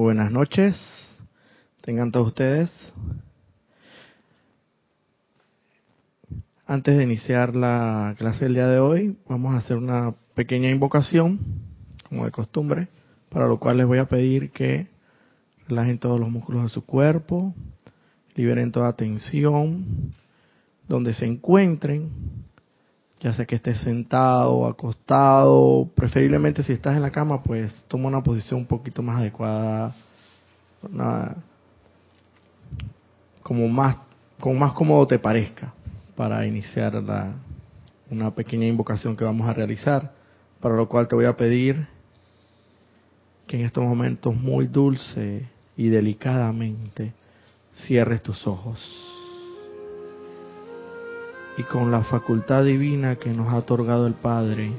Buenas noches, tengan todos ustedes. Antes de iniciar la clase del día de hoy, vamos a hacer una pequeña invocación, como de costumbre, para lo cual les voy a pedir que relajen todos los músculos de su cuerpo, liberen toda tensión, donde se encuentren, ya sea que estés sentado, acostado, preferiblemente si estás en la cama, pues toma una posición un poquito más adecuada, como más, como más cómodo te parezca para iniciar la, una pequeña invocación que vamos a realizar, para lo cual te voy a pedir que en estos momentos muy dulce y delicadamente cierres tus ojos y con la facultad divina que nos ha otorgado el Padre,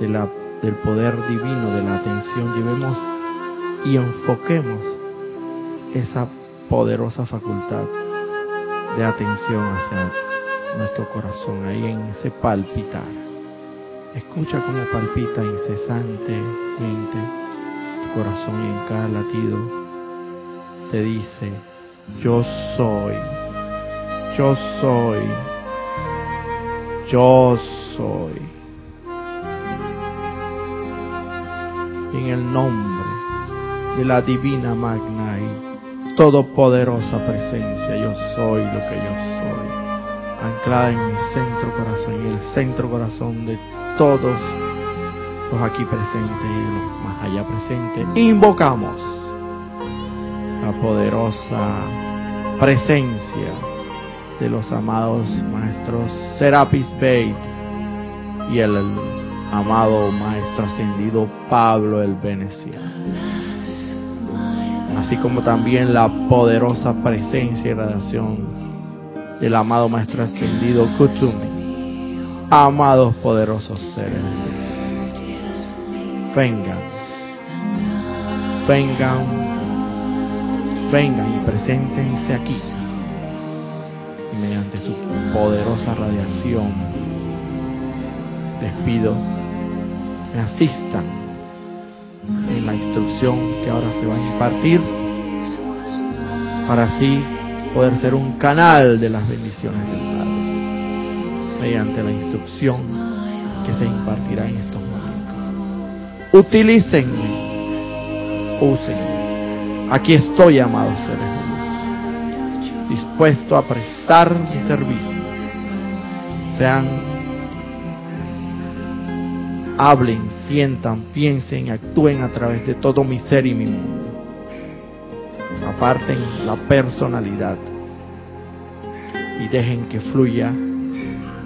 del poder divino de la atención, llevemos y enfoquemos esa poderosa facultad de atención hacia nuestro corazón, ahí en ese palpitar. Escucha cómo palpita incesantemente tu corazón y en cada latido te dice, yo soy yo soy, yo soy. En el nombre de la divina magna y todopoderosa presencia, yo soy lo que yo soy, anclada en mi centro corazón y el centro corazón de todos los aquí presentes y los más allá presentes, invocamos la poderosa presencia de los amados maestros Serapis Bey y el amado maestro ascendido Pablo el Veneciano. Así como también la poderosa presencia y radiación del amado maestro ascendido Kutsumi. Amados poderosos seres, vengan, vengan, vengan y preséntense aquí mediante su poderosa radiación, les pido me asistan en la instrucción que ahora se va a impartir para así poder ser un canal de las bendiciones del Padre mediante la instrucción que se impartirá en estos momentos. Utilícenme, úsenme. Aquí estoy, amados seres dispuesto a prestar mi servicio. Sean, hablen, sientan, piensen, actúen a través de todo mi ser y mi mundo. Aparten la personalidad y dejen que fluya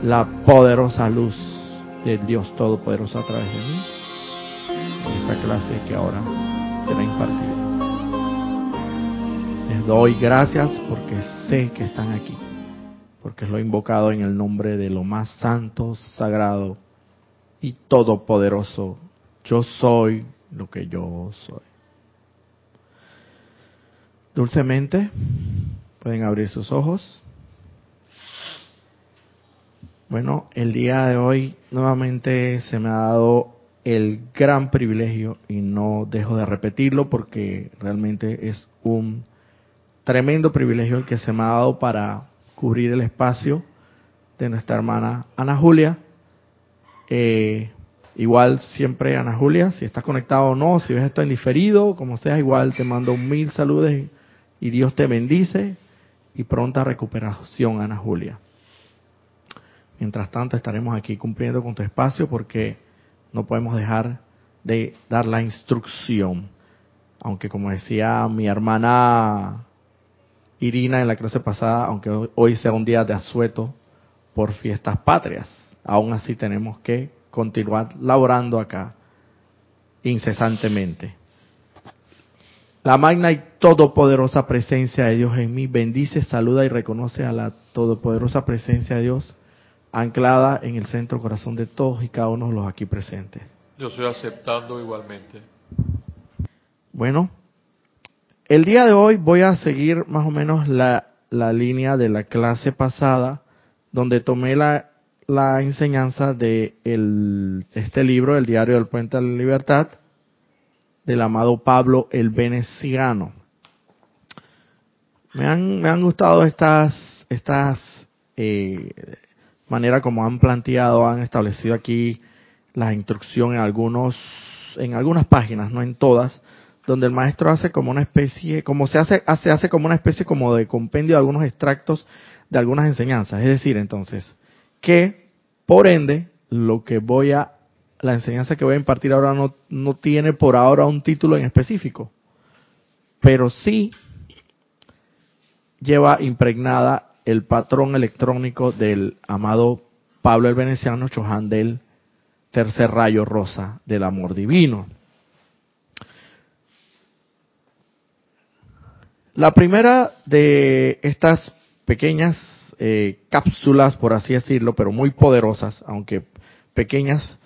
la poderosa luz del Dios Todopoderoso a través de mí esta clase que ahora será impartida doy gracias porque sé que están aquí, porque lo he invocado en el nombre de lo más santo, sagrado y todopoderoso. Yo soy lo que yo soy. Dulcemente, pueden abrir sus ojos. Bueno, el día de hoy nuevamente se me ha dado el gran privilegio y no dejo de repetirlo porque realmente es un tremendo privilegio el que se me ha dado para cubrir el espacio de nuestra hermana Ana Julia. Eh, igual siempre Ana Julia, si estás conectado o no, si ves esto en diferido, como sea, igual te mando mil saludos y Dios te bendice y pronta recuperación, Ana Julia. Mientras tanto, estaremos aquí cumpliendo con tu espacio porque no podemos dejar de dar la instrucción. Aunque como decía mi hermana Irina en la clase pasada, aunque hoy sea un día de asueto por fiestas patrias, aún así tenemos que continuar laborando acá incesantemente. La magna y todopoderosa presencia de Dios en mí bendice, saluda y reconoce a la todopoderosa presencia de Dios anclada en el centro corazón de todos y cada uno de los aquí presentes. Yo estoy aceptando igualmente. Bueno, el día de hoy voy a seguir más o menos la, línea de la clase pasada, donde tomé la, la enseñanza de el, este libro, El Diario del Puente a la Libertad, del amado Pablo el Veneciano. Me han, me han gustado estas, estas eh, maneras como han planteado, han establecido aquí la instrucción en algunos, en algunas páginas, no en todas, donde el maestro hace como una especie, como se hace, hace, hace como una especie como de compendio de algunos extractos de algunas enseñanzas. Es decir, entonces, que por ende, lo que voy a, la enseñanza que voy a impartir ahora no, no tiene por ahora un título en específico, pero sí lleva impregnada el patrón electrónico del amado Pablo el Veneciano Chohan del tercer rayo rosa del amor divino. La primera de estas pequeñas eh, cápsulas, por así decirlo, pero muy poderosas, aunque pequeñas,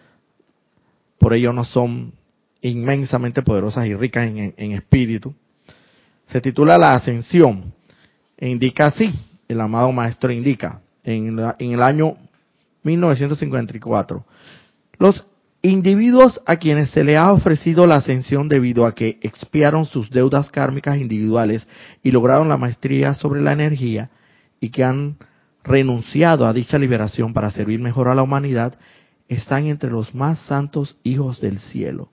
por ello no son inmensamente poderosas y ricas en, espíritu, se titula La Ascensión. E indica así, el amado maestro indica, en, en el año 1954, los Individuos a quienes se le ha ofrecido la ascensión debido a que expiaron sus deudas kármicas individuales y lograron la maestría sobre la energía y que han renunciado a dicha liberación para servir mejor a la humanidad, están entre los más santos hijos del cielo.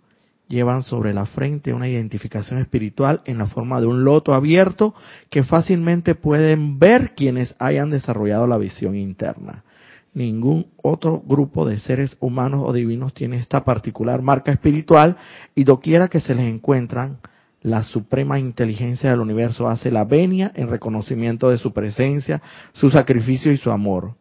Llevan sobre la frente una identificación espiritual en la forma de un loto abierto que fácilmente pueden ver quienes hayan desarrollado la visión interna. Ningún otro grupo de seres humanos o divinos tiene esta particular marca espiritual y doquiera que se les encuentran, la suprema inteligencia del universo hace la venia en reconocimiento de su presencia, su sacrificio y su amor.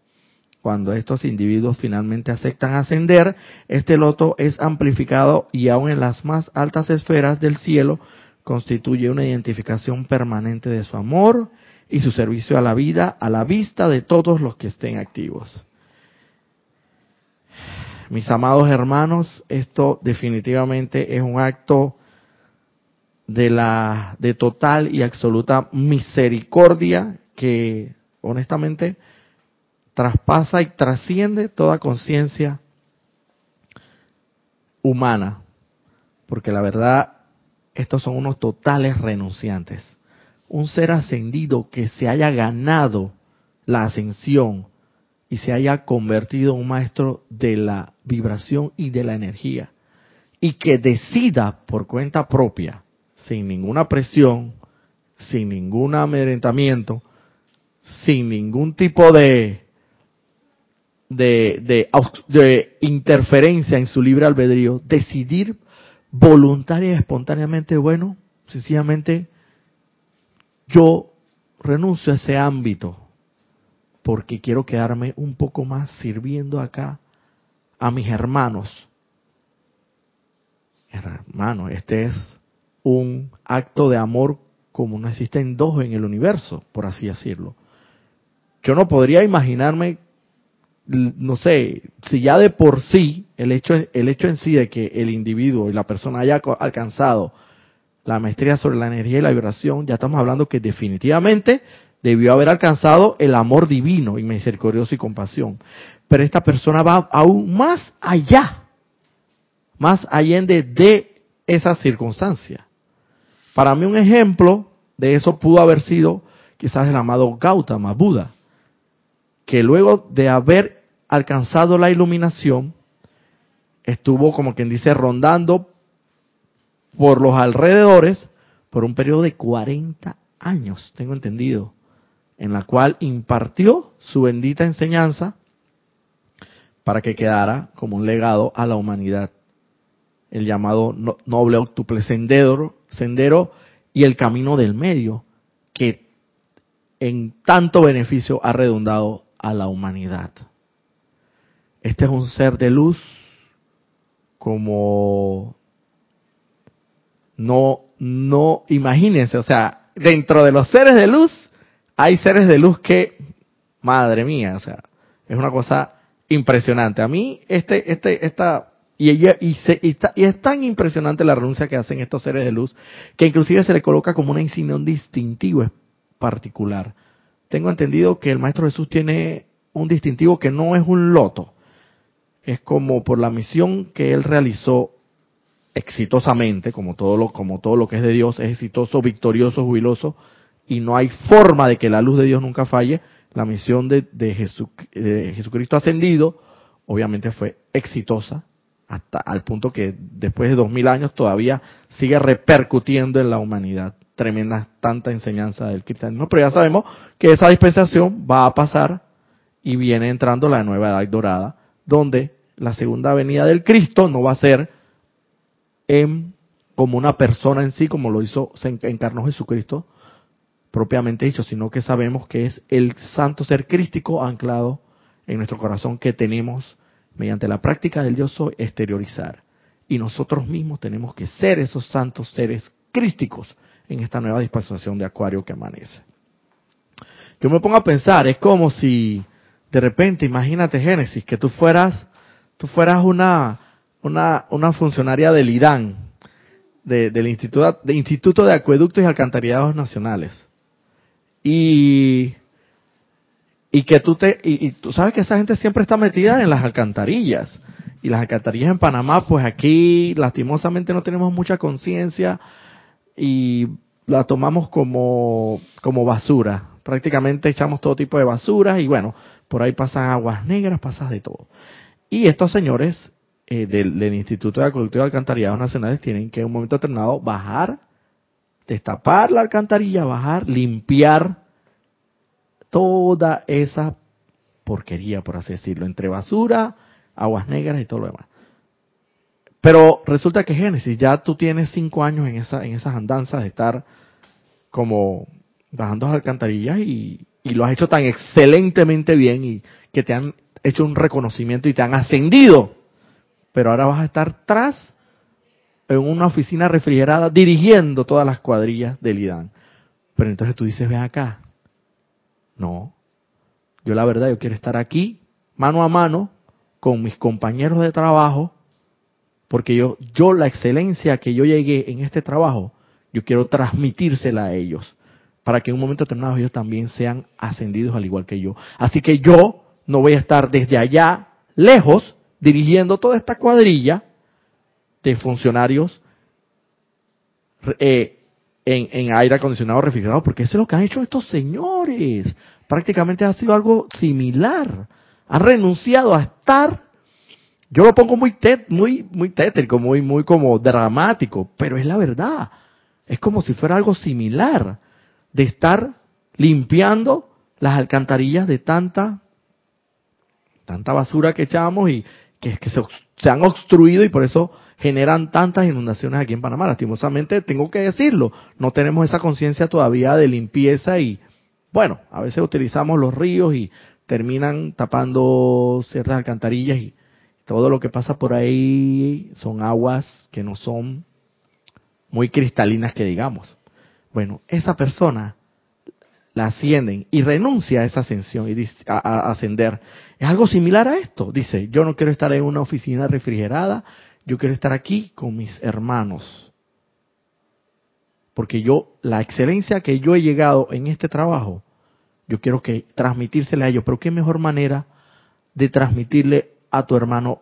Cuando estos individuos finalmente aceptan ascender, este loto es amplificado y aún en las más altas esferas del cielo constituye una identificación permanente de su amor y su servicio a la vida a la vista de todos los que estén activos. Mis amados hermanos, esto definitivamente es un acto de la de total y absoluta misericordia que honestamente traspasa y trasciende toda conciencia humana, porque la verdad estos son unos totales renunciantes. Un ser ascendido que se haya ganado la ascensión y se haya convertido en un maestro de la vibración y de la energía y que decida por cuenta propia, sin ninguna presión, sin ningún amedrentamiento, sin ningún tipo de, de, de, de, interferencia en su libre albedrío, decidir voluntaria y espontáneamente, bueno, sencillamente yo renuncio a ese ámbito porque quiero quedarme un poco más sirviendo acá a mis hermanos. Hermano, este es un acto de amor como no existen dos en el universo, por así decirlo. Yo no podría imaginarme, no sé, si ya de por sí el hecho, el hecho en sí de que el individuo y la persona haya alcanzado la maestría sobre la energía y la vibración, ya estamos hablando que definitivamente debió haber alcanzado el amor divino y misericordioso y compasión. Pero esta persona va aún más allá, más allá de, de esa circunstancia. Para mí un ejemplo de eso pudo haber sido quizás el amado Gautama, Buda, que luego de haber alcanzado la iluminación, estuvo como quien dice rondando por los alrededores por un periodo de 40 años, tengo entendido en la cual impartió su bendita enseñanza para que quedara como un legado a la humanidad. El llamado noble octuple sendero, sendero y el camino del medio, que en tanto beneficio ha redundado a la humanidad. Este es un ser de luz como no, no, imagínense, o sea, dentro de los seres de luz hay seres de luz que, madre mía, o sea, es una cosa impresionante. A mí, este, este, esta, y, ella, y, se, y, está, y es tan impresionante la renuncia que hacen estos seres de luz, que inclusive se le coloca como una insignia, un distintivo particular. Tengo entendido que el Maestro Jesús tiene un distintivo que no es un loto, es como por la misión que él realizó exitosamente, como todo lo, como todo lo que es de Dios, es exitoso, victorioso, jubiloso, y no hay forma de que la luz de Dios nunca falle, la misión de, Jesucristo ascendido, obviamente fue exitosa, hasta al punto que después de dos mil años todavía sigue repercutiendo en la humanidad. Tremenda tanta enseñanza del cristianismo, pero ya sabemos que esa dispensación va a pasar y viene entrando la nueva edad dorada, donde la segunda venida del Cristo no va a ser en, como una persona en sí, como lo hizo, se encarnó Jesucristo, propiamente dicho, sino que sabemos que es el santo ser crístico anclado en nuestro corazón que tenemos mediante la práctica del yo soy exteriorizar. Y nosotros mismos tenemos que ser esos santos seres crísticos en esta nueva dispensación de Acuario que amanece. Yo me pongo a pensar, es como si de repente, imagínate Génesis, que tú fueras, tú fueras una, una, una funcionaria del IDAN, del Instituto de, Instituto de Acueductos y Alcantarillados Nacionales. Y y que tú te y, tú sabes que esa gente siempre está metida en las alcantarillas. Y las alcantarillas en Panamá pues aquí lastimosamente no tenemos mucha conciencia y la tomamos como como basura. Prácticamente echamos todo tipo de basuras y bueno por ahí pasan aguas negras pasas de todo. Y estos señores eh, del, Instituto de Acueducto y Alcantarillados Nacionales tienen que en un momento determinado bajar destapar la alcantarilla bajar limpiar toda esa porquería, por así decirlo, entre basura, aguas negras y todo lo demás. Pero resulta que Génesis, ya tú tienes cinco años en, esa, en esas andanzas de estar como bajando las alcantarillas y, y lo has hecho tan excelentemente bien y que te han hecho un reconocimiento y te han ascendido. Pero ahora vas a estar tras en una oficina refrigerada dirigiendo todas las cuadrillas del IDAN. Pero entonces tú dices, ven acá, no. Yo la verdad, yo quiero estar aquí, mano a mano, con mis compañeros de trabajo, porque yo, yo la excelencia que yo llegué en este trabajo, yo quiero transmitírsela a ellos, para que en un momento determinado ellos también sean ascendidos al igual que yo. Así que yo no voy a estar desde allá, lejos, dirigiendo toda esta cuadrilla de funcionarios eh, en, en aire acondicionado refrigerado, porque eso es lo que han hecho estos señores. Prácticamente ha sido algo similar. Han renunciado a estar, yo lo pongo muy, muy, muy tétrico, muy, muy como dramático, pero es la verdad. Es como si fuera algo similar de estar limpiando las alcantarillas de tanta, tanta basura que echamos y que, que se, se han obstruido y por eso generan tantas inundaciones aquí en Panamá. Lastimosamente, tengo que decirlo, no tenemos esa conciencia todavía de limpieza y, bueno, a veces utilizamos los ríos y terminan tapando ciertas alcantarillas y todo lo que pasa por ahí son aguas que no son muy cristalinas que digamos. Bueno, esa persona la ascienden y renuncia a esa ascensión y a ascender. Es algo similar a esto. Dice, yo no quiero estar en una oficina refrigerada, yo quiero estar aquí con mis hermanos. Porque yo, la excelencia que yo he llegado en este trabajo, yo quiero que transmitírsela a ellos. Pero qué mejor manera de transmitirle a tu hermano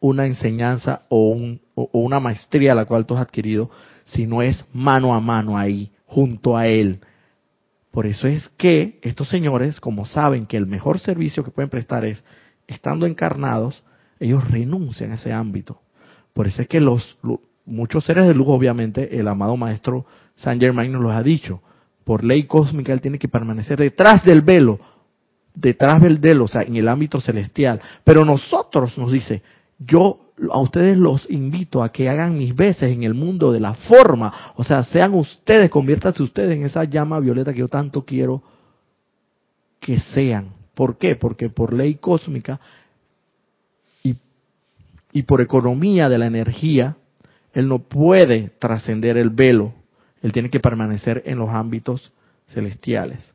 una enseñanza o, un, o una maestría a la cual tú has adquirido, si no es mano a mano ahí, junto a él. Por eso es que estos señores, como saben que el mejor servicio que pueden prestar es estando encarnados, ellos renuncian a ese ámbito por eso es que los, muchos seres de luz, obviamente, el amado maestro Saint Germain nos lo ha dicho. Por ley cósmica él tiene que permanecer detrás del velo, detrás del velo, o sea, en el ámbito celestial. Pero nosotros, nos dice, yo a ustedes los invito a que hagan mis veces en el mundo de la forma, o sea, sean ustedes, conviértanse ustedes en esa llama violeta que yo tanto quiero que sean. ¿Por qué? Porque por ley cósmica y por economía de la energía, él no puede trascender el velo. Él tiene que permanecer en los ámbitos celestiales.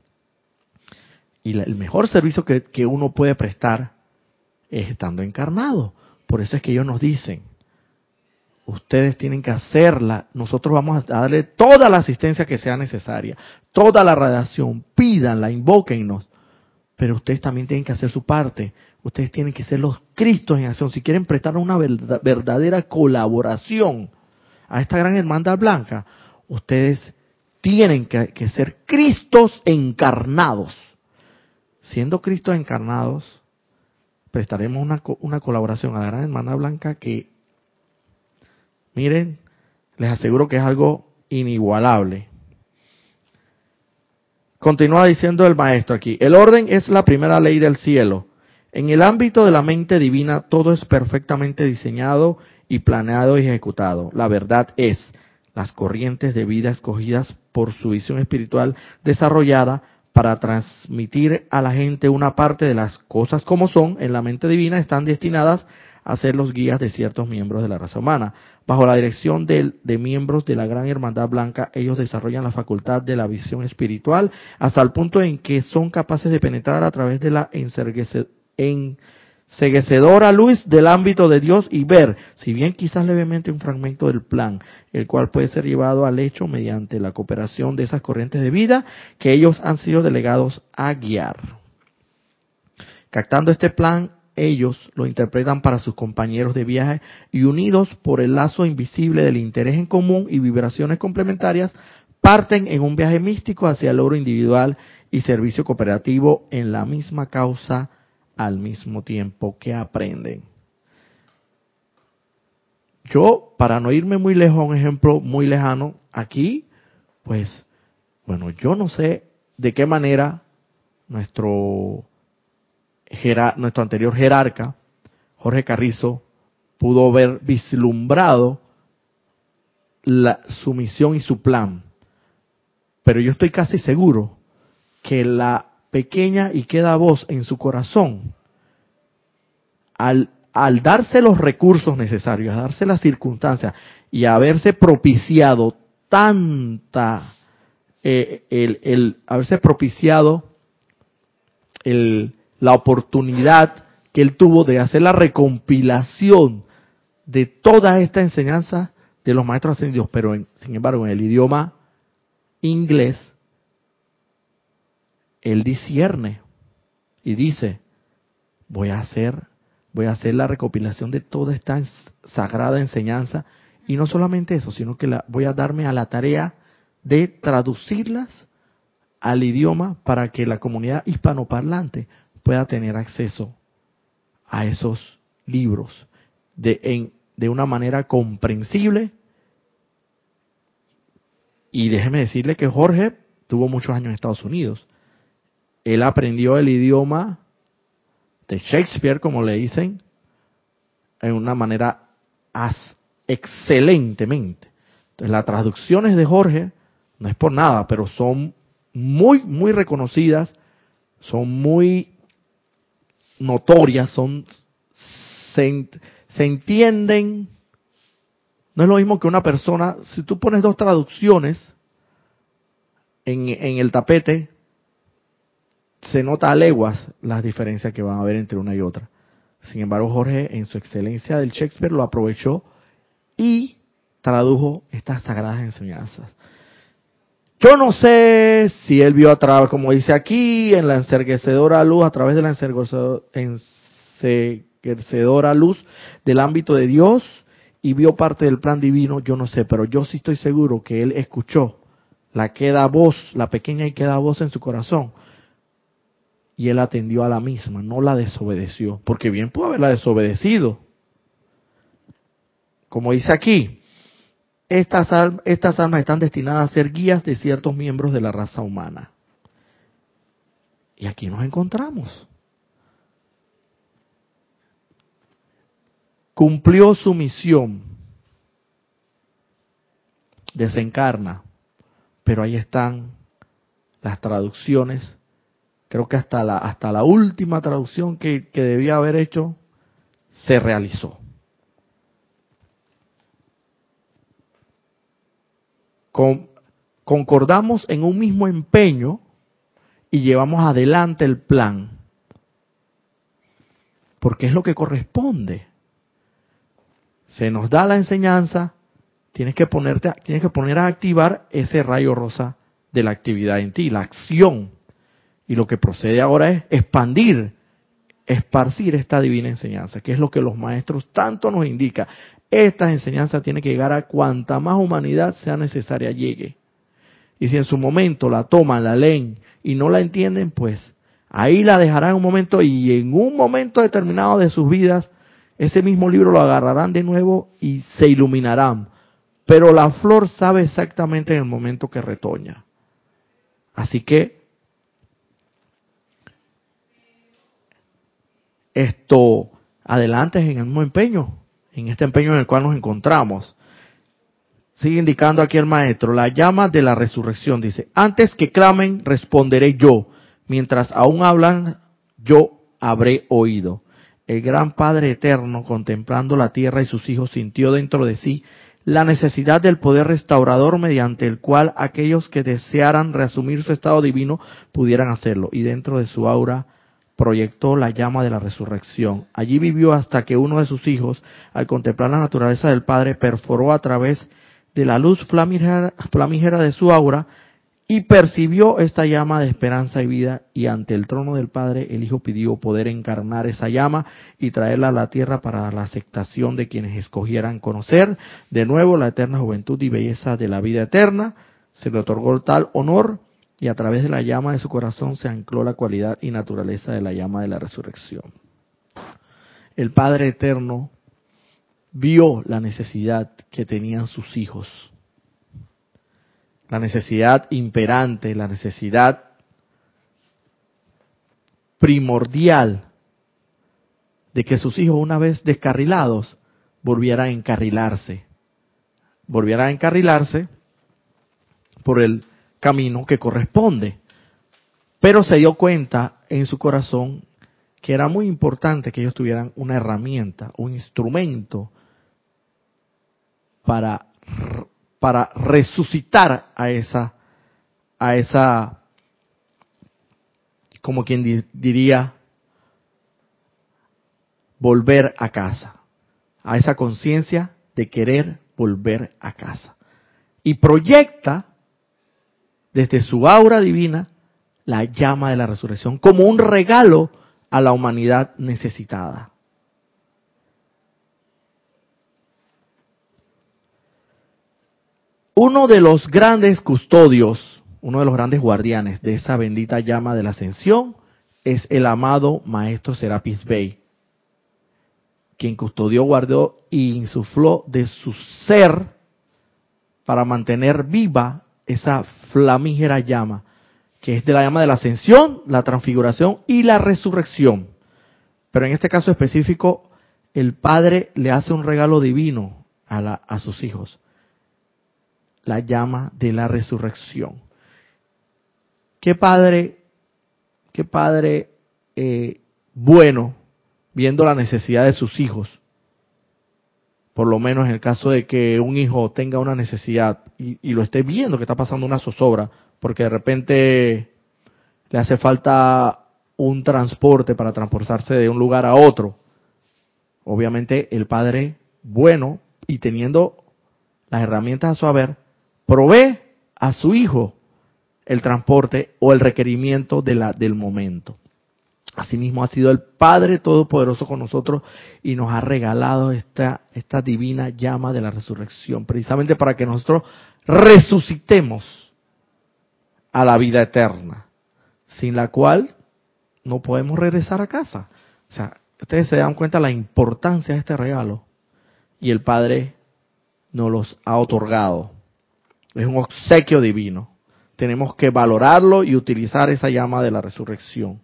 Y el mejor servicio que, que uno puede prestar es estando encarnado. Por eso es que ellos nos dicen, ustedes tienen que hacerla, nosotros vamos a darle toda la asistencia que sea necesaria, toda la radiación, pídanla, invóquennos, pero ustedes también tienen que hacer su parte. Ustedes tienen que ser los Cristos en acción. Si quieren prestar una verdadera colaboración, a esta gran hermandad blanca, ustedes tienen que, ser Cristos encarnados. Siendo Cristos encarnados, prestaremos una, una colaboración a la gran hermandad blanca que, miren, les aseguro que es algo inigualable. Continúa diciendo el maestro aquí, el orden es la primera ley del cielo. En el ámbito de la mente divina todo es perfectamente diseñado y planeado y ejecutado. La verdad es, las corrientes de vida escogidas por su visión espiritual desarrollada para transmitir a la gente una parte de las cosas como son en la mente divina están destinadas a ser los guías de ciertos miembros de la raza humana. Bajo la dirección de, miembros de la Gran Hermandad Blanca, ellos desarrollan la facultad de la visión espiritual hasta el punto en que son capaces de penetrar a través de la enseguecedora luz del ámbito de Dios y ver, si bien quizás levemente un fragmento del plan, el cual puede ser llevado al hecho mediante la cooperación de esas corrientes de vida que ellos han sido delegados a guiar. Captando este plan, ellos lo interpretan para sus compañeros de viaje y unidos por el lazo invisible del interés en común y vibraciones complementarias, parten en un viaje místico hacia el logro individual y servicio cooperativo en la misma causa al mismo tiempo que aprenden. Yo, para no irme muy lejos un ejemplo muy lejano, aquí, pues, bueno, yo no sé de qué manera nuestro nuestro anterior jerarca, Jorge Carrizo, pudo haber vislumbrado la, su misión y su plan. Pero yo estoy casi seguro que la pequeña y queda voz en su corazón, al, al darse los recursos necesarios, a darse las circunstancias y haberse propiciado tanta, eh, el, haberse propiciado el, la oportunidad que él tuvo de hacer la recompilación de toda esta enseñanza de los maestros ascendidos, pero sin embargo en el idioma inglés, él discierne y dice, voy a hacer, voy a hacer la recopilación de toda esta sagrada enseñanza y no solamente eso, sino que la, voy a darme a la tarea de traducirlas al idioma para que la comunidad hispanoparlante pueda tener acceso a esos libros de, en, de una manera comprensible. Y déjeme decirle que Jorge tuvo muchos años en Estados Unidos. Él aprendió el idioma de Shakespeare, como le dicen, en una manera as excelentemente. Entonces, las traducciones de Jorge no es por nada, pero son muy, muy reconocidas, son muy notorias, son se, entienden. No es lo mismo que una persona, si tú pones dos traducciones en, en el tapete, se nota a leguas las diferencias que van a haber entre una y otra. Sin embargo, Jorge, en su excelencia del Shakespeare, lo aprovechó y tradujo estas sagradas enseñanzas. Yo no sé si él vio a través, como dice aquí, en la encerguecedora luz, a través de la encerguecedora luz del ámbito de Dios y vio parte del plan divino, yo no sé, pero yo sí estoy seguro que él escuchó la queda voz, la pequeña y queda voz en su corazón. Y él atendió a la misma, no la desobedeció, porque bien pudo haberla desobedecido. Como dice aquí, estas, almas están destinadas a ser guías de ciertos miembros de la raza humana. Y aquí nos encontramos. Cumplió su misión. Desencarna. Pero ahí están las traducciones. Creo que hasta la, hasta la última traducción que, que debía haber hecho se realizó. concordamos en un mismo empeño y llevamos adelante el plan. Porque es lo que corresponde. Se nos da la enseñanza, tienes que ponerte, tienes que poner a activar ese rayo rosa de la actividad en ti, la acción. Y lo que procede ahora es expandir, esparcir esta divina enseñanza, que es lo que los maestros tanto nos indican. Esta enseñanza tiene que llegar a cuanta más humanidad sea necesaria llegue. Y si en su momento la toman, la leen y no la entienden, pues ahí la dejarán un momento y en un momento determinado de sus vidas, ese mismo libro lo agarrarán de nuevo y se iluminarán. Pero la flor sabe exactamente en el momento que retoña. Así que esto adelante en el mismo empeño, en este empeño en el cual nos encontramos. Sigue indicando aquí el maestro, la llama de la resurrección, dice, antes que clamen, responderé yo, mientras aún hablan, yo habré oído. El gran Padre Eterno, contemplando la tierra y sus hijos, sintió dentro de sí la necesidad del poder restaurador mediante el cual aquellos que desearan reasumir su estado divino pudieran hacerlo. Y dentro de su aura proyectó la llama de la resurrección. Allí vivió hasta que uno de sus hijos, al contemplar la naturaleza del Padre, perforó a través de la luz flamígera, de su aura y percibió esta llama de esperanza y vida y ante el trono del Padre el Hijo pidió poder encarnar esa llama y traerla a la tierra para la aceptación de quienes escogieran conocer de nuevo la eterna juventud y belleza de la vida eterna. Se le otorgó tal honor y a través de la llama de su corazón se ancló la cualidad y naturaleza de la llama de la resurrección. El Padre Eterno vio la necesidad que tenían sus hijos, la necesidad imperante, la necesidad primordial de que sus hijos una vez descarrilados volvieran a encarrilarse, volvieran a encarrilarse por el camino que corresponde. Pero se dio cuenta en su corazón que era muy importante que ellos tuvieran una herramienta, un instrumento para, para resucitar a esa, a esa, como quien diría, volver a casa, a esa conciencia de querer volver a casa. Y proyecta desde su aura divina la llama de la resurrección como un regalo a la humanidad necesitada. Uno de los grandes custodios, uno de los grandes guardianes de esa bendita llama de la ascensión es el amado Maestro Serapis Bey, quien custodió, guardó y insufló de su ser para mantener viva esa flamígera llama, que es de la llama de la ascensión, la transfiguración y la resurrección. Pero en este caso específico, el Padre le hace un regalo divino a, a sus hijos, la llama de la resurrección. ¿Qué padre, qué padre eh, bueno, viendo la necesidad de sus hijos, por lo menos en el caso de que un hijo tenga una necesidad y, lo esté viendo que está pasando una zozobra, porque de repente le hace falta un transporte para transportarse de un lugar a otro. Obviamente el padre bueno y teniendo las herramientas a su haber, provee a su hijo el transporte o el requerimiento de la, del momento. Asimismo ha sido el Padre Todopoderoso con nosotros y nos ha regalado esta, esta divina llama de la resurrección, precisamente para que nosotros resucitemos a la vida eterna, sin la cual no podemos regresar a casa. O sea, ustedes se dan cuenta la importancia de este regalo y el Padre nos los ha otorgado. Es un obsequio divino. Tenemos que valorarlo y utilizar esa llama de la resurrección.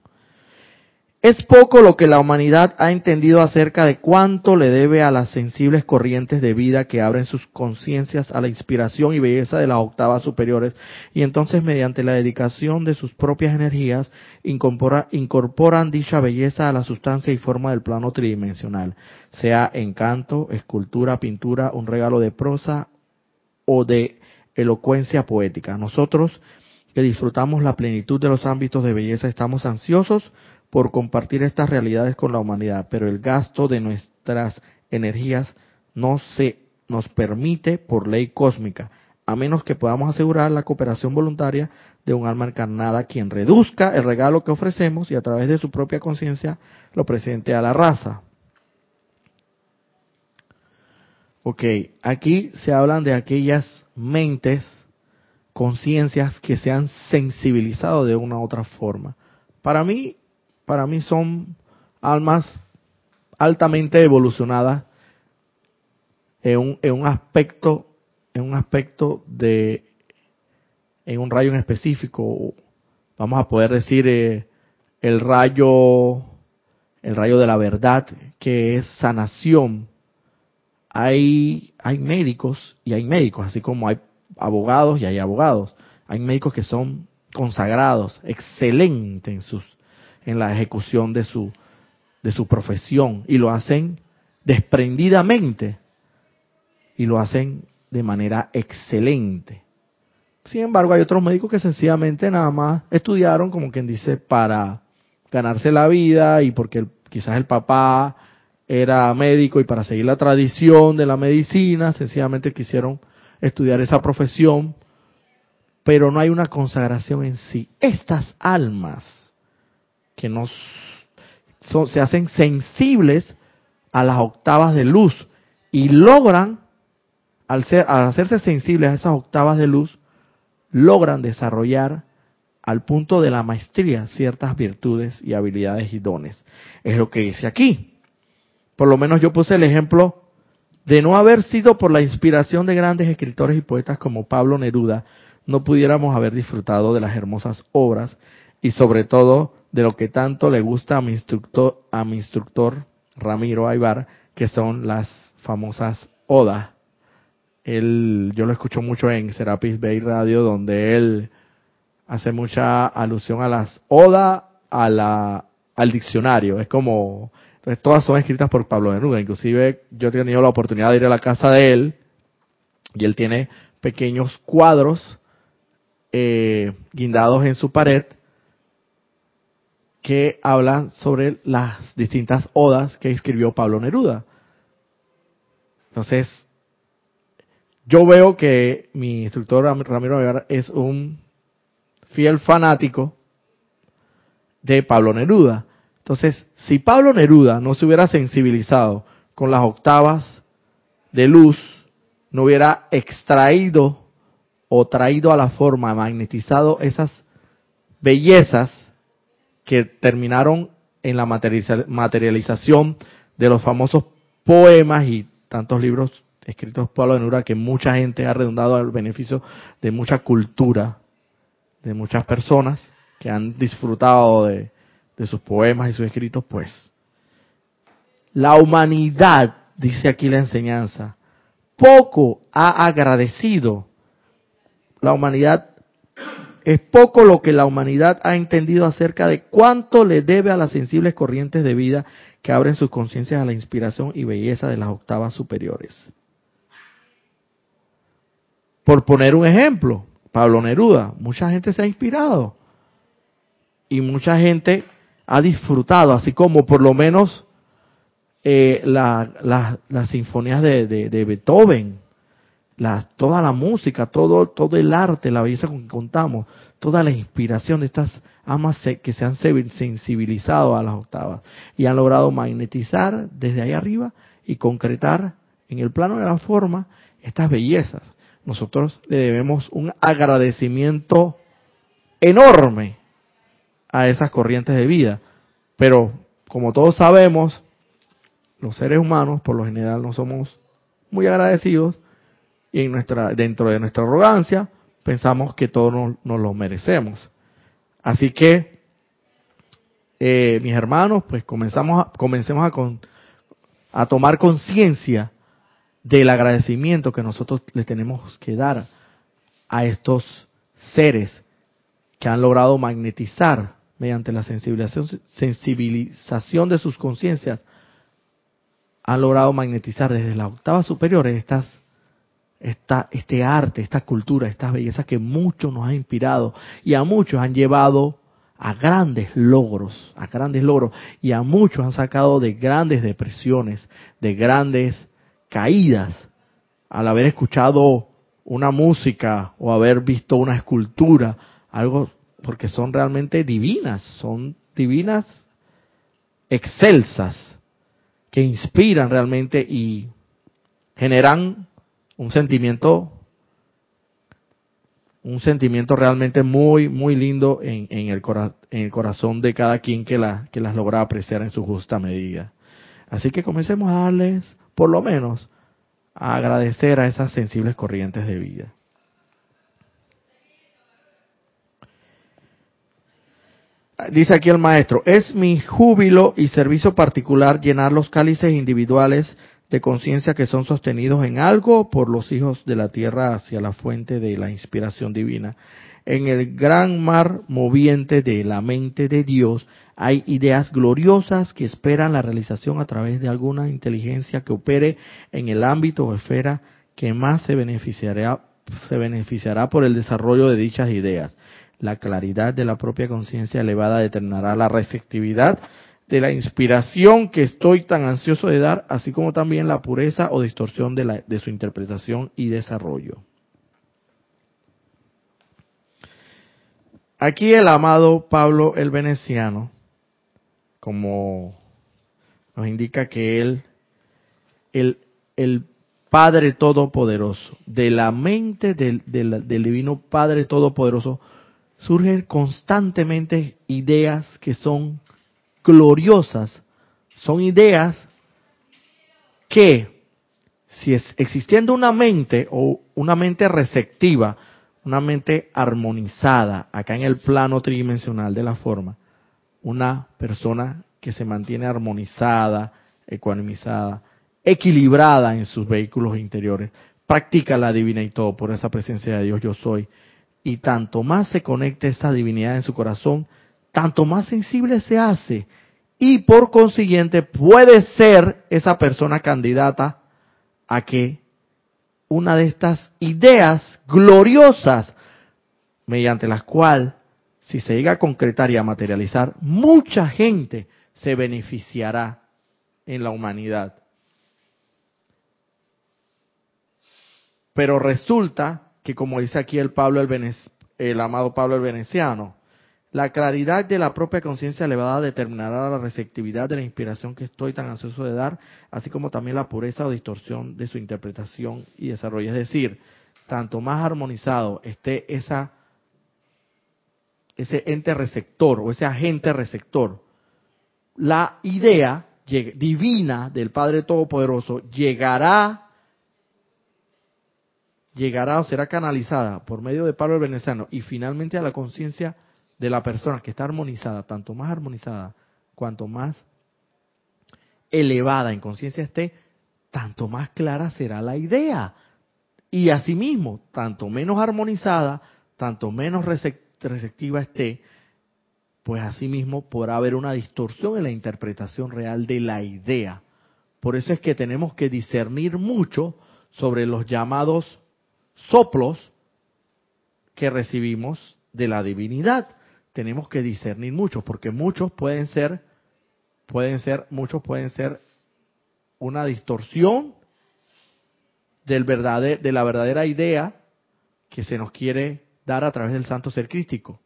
Es poco lo que la humanidad ha entendido acerca de cuánto le debe a las sensibles corrientes de vida que abren sus conciencias a la inspiración y belleza de las octavas superiores y entonces mediante la dedicación de sus propias energías incorporan dicha belleza a la sustancia y forma del plano tridimensional, sea encanto, escultura, pintura, un regalo de prosa o de elocuencia poética. Nosotros que disfrutamos la plenitud de los ámbitos de belleza estamos ansiosos por compartir estas realidades con la humanidad, pero el gasto de nuestras energías no se nos permite por ley cósmica, a menos que podamos asegurar la cooperación voluntaria de un alma encarnada quien reduzca el regalo que ofrecemos y a través de su propia conciencia lo presente a la raza. Ok, aquí se hablan de aquellas mentes, conciencias que se han sensibilizado de una u otra forma. Para mí, para mí son almas altamente evolucionadas en un, en un aspecto, en un aspecto de, en un rayo en específico, vamos a poder decir eh, el rayo, el rayo de la verdad, que es sanación. Hay, hay médicos y hay médicos, así como hay abogados y hay abogados. Hay médicos que son consagrados, excelentes en sus, en la ejecución de su, de su profesión y lo hacen desprendidamente y lo hacen de manera excelente. Sin embargo, hay otros médicos que sencillamente nada más estudiaron, como quien dice, para ganarse la vida y porque quizás el papá era médico y para seguir la tradición de la medicina, sencillamente quisieron estudiar esa profesión, pero no hay una consagración en sí. Estas almas que nos se hacen sensibles a las octavas de luz y logran, al, ser, al hacerse sensibles a esas octavas de luz, logran desarrollar al punto de la maestría ciertas virtudes y habilidades y dones. Es lo que dice aquí. Por lo menos yo puse el ejemplo de no haber sido por la inspiración de grandes escritores y poetas como Pablo Neruda, no pudiéramos haber disfrutado de las hermosas obras y sobre todo de lo que tanto le gusta a mi instructor, a mi instructor Ramiro Aybar, que son las famosas odas. Él, yo lo escucho mucho en Serapis Bay Radio, donde él hace mucha alusión a las odas, a la, al diccionario. Es como, entonces todas son escritas por Pablo Neruda. Inclusive yo he tenido la oportunidad de ir a la casa de él y él tiene pequeños cuadros eh, guindados en su pared que hablan sobre las distintas odas que escribió Pablo Neruda. Entonces, yo veo que mi instructor Ramiro Aguilar es un fiel fanático de Pablo Neruda. Entonces, si Pablo Neruda no se hubiera sensibilizado con las octavas de luz, no hubiera extraído o traído a la forma, magnetizado esas bellezas que terminaron en la materialización de los famosos poemas y tantos libros escritos por Pablo Neruda que mucha gente ha redundado al beneficio de mucha cultura, de muchas personas que han disfrutado de, de sus poemas y sus escritos, pues la humanidad, dice aquí la enseñanza, poco ha agradecido. La humanidad es poco lo que la humanidad ha entendido acerca de cuánto le debe a las sensibles corrientes de vida que abren sus conciencias a la inspiración y belleza de las octavas superiores. Por poner un ejemplo, Pablo Neruda, mucha gente se ha inspirado y mucha gente ha disfrutado, así como por lo menos eh, las sinfonías de, Beethoven, toda la música, todo, todo el arte, la belleza con que contamos, toda la inspiración de estas amas que se han sensibilizado a las octavas y han logrado magnetizar desde ahí arriba y concretar en el plano de la forma estas bellezas. Nosotros le debemos un agradecimiento enorme a esas corrientes de vida. Pero, como todos sabemos, los seres humanos por lo general no somos muy agradecidos en nuestra, dentro de nuestra arrogancia pensamos que todos nos, lo merecemos. Así que, eh, mis hermanos, pues comenzamos a, comencemos a, a tomar conciencia del agradecimiento que nosotros le tenemos que dar a estos seres que han logrado magnetizar mediante la sensibilización de sus conciencias han logrado magnetizar desde las octavas superiores estas, esta, este arte, esta cultura, estas bellezas que muchos nos han inspirado y a muchos han llevado a grandes logros, a grandes logros, y a muchos han sacado de grandes depresiones, de grandes caídas, al haber escuchado una música o haber visto una escultura, algo, porque son realmente divinas, son divinas excelsas, que inspiran realmente y generan un sentimiento un sentimiento realmente muy muy lindo en, el, en el corazón de cada quien que, la, que las logra apreciar en su justa medida. Así que comencemos a darles, por lo menos, a agradecer a esas sensibles corrientes de vida. Dice aquí el maestro, es mi júbilo y servicio particular llenar los cálices individuales de conciencia que son sostenidos en algo por los hijos de la tierra hacia la fuente de la inspiración divina. En el gran mar moviente de la mente de Dios hay ideas gloriosas que esperan la realización a través de alguna inteligencia que opere en el ámbito o esfera que más se beneficiará, se beneficiará por el desarrollo de dichas ideas. La claridad de la propia conciencia elevada determinará la receptividad de la inspiración que estoy tan ansioso de dar, así como también la pureza o distorsión de, la, de su interpretación y desarrollo. Aquí el amado Pablo el Veneciano, como nos indica que él, el, el Padre Todopoderoso, de la mente del, del Divino Padre Todopoderoso, surgen constantemente ideas que son gloriosas, son ideas que, si es, existiendo una mente o una mente receptiva, una mente armonizada acá en el plano tridimensional de la forma, una persona que se mantiene armonizada, ecuanimizada, equilibrada en sus vehículos interiores, practica la divina y todo por esa presencia de Dios yo soy. Y tanto más se conecta esa divinidad en su corazón, tanto más sensible se hace y por consiguiente puede ser esa persona candidata a que una de estas ideas gloriosas mediante las cuales si se llega a concretar y a materializar, mucha gente se beneficiará en la humanidad. Pero resulta que como dice aquí el Pablo el, el amado Pablo el veneciano, la claridad de la propia conciencia elevada determinará la receptividad de la inspiración que estoy tan ansioso de dar, así como también la pureza o distorsión de su interpretación y desarrollo. Es decir, tanto más armonizado esté ese ente receptor o ese agente receptor, la idea divina del Padre Todopoderoso llegará llegará o será canalizada por medio de Pablo el Veneciano y finalmente a la conciencia de la persona que está armonizada, tanto más armonizada, cuanto más elevada en conciencia esté, tanto más clara será la idea. Y asimismo, tanto menos armonizada, tanto menos receptiva esté, pues asimismo podrá haber una distorsión en la interpretación real de la idea. Por eso es que tenemos que discernir mucho sobre los llamados soplos que recibimos de la divinidad tenemos que discernir mucho, porque muchos pueden ser, pueden ser, muchos pueden ser una distorsión del verdadero, de la verdadera idea que se nos quiere dar a través del santo ser crístico.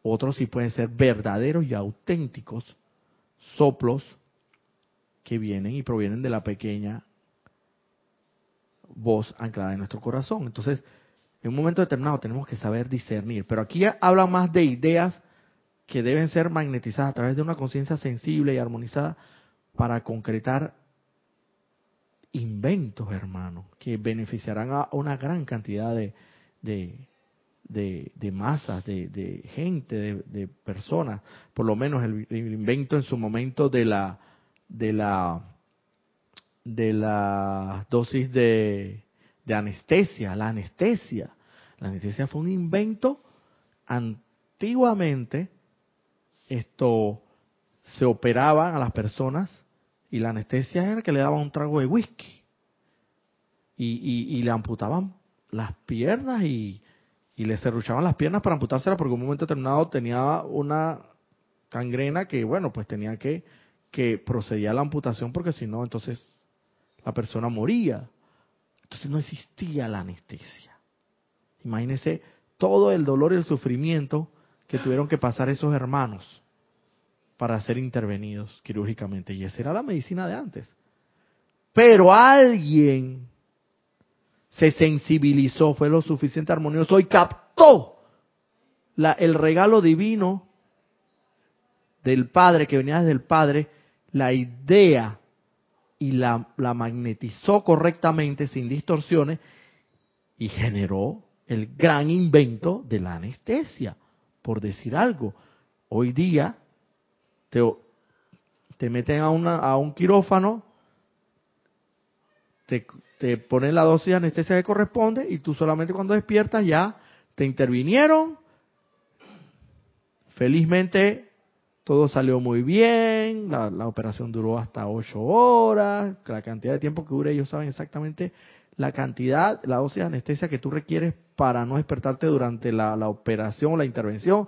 Otros sí pueden ser verdaderos y auténticos soplos que vienen y provienen de la pequeña voz anclada en nuestro corazón. Entonces, en un momento determinado tenemos que saber discernir. Pero aquí habla más de ideas que deben ser magnetizadas a través de una conciencia sensible y armonizada para concretar inventos, hermano, que beneficiarán a una gran cantidad de, de, masas, de, gente, de, personas. Por lo menos el, invento en su momento de la de la de la dosis de de anestesia, la anestesia. La anestesia fue un invento antiguamente, esto se operaba a las personas y la anestesia era que le daban un trago de whisky y, y, le amputaban las piernas y, y le cerruchaban las piernas para amputárselas porque en un momento determinado tenía una cangrena que, bueno, pues tenía que, que proceder a la amputación porque si no, entonces la persona moría. Entonces no existía la anestesia. Imagínense todo el dolor y el sufrimiento que tuvieron que pasar esos hermanos para ser intervenidos quirúrgicamente. Y esa era la medicina de antes. Pero alguien se sensibilizó, fue lo suficiente armonioso y captó el regalo divino del Padre, que venía desde el Padre, la idea y la, la magnetizó correctamente, sin distorsiones, y generó el gran invento de la anestesia, por decir algo. Hoy día te, te meten a, una, a un quirófano, te, te ponen la dosis de anestesia que corresponde y tú solamente cuando despiertas ya te intervinieron. Felizmente todo salió muy bien, la, operación duró hasta ocho horas, la cantidad de tiempo que dure, ellos saben exactamente la cantidad, la dosis de anestesia que tú requieres para no despertarte durante la, operación o la intervención.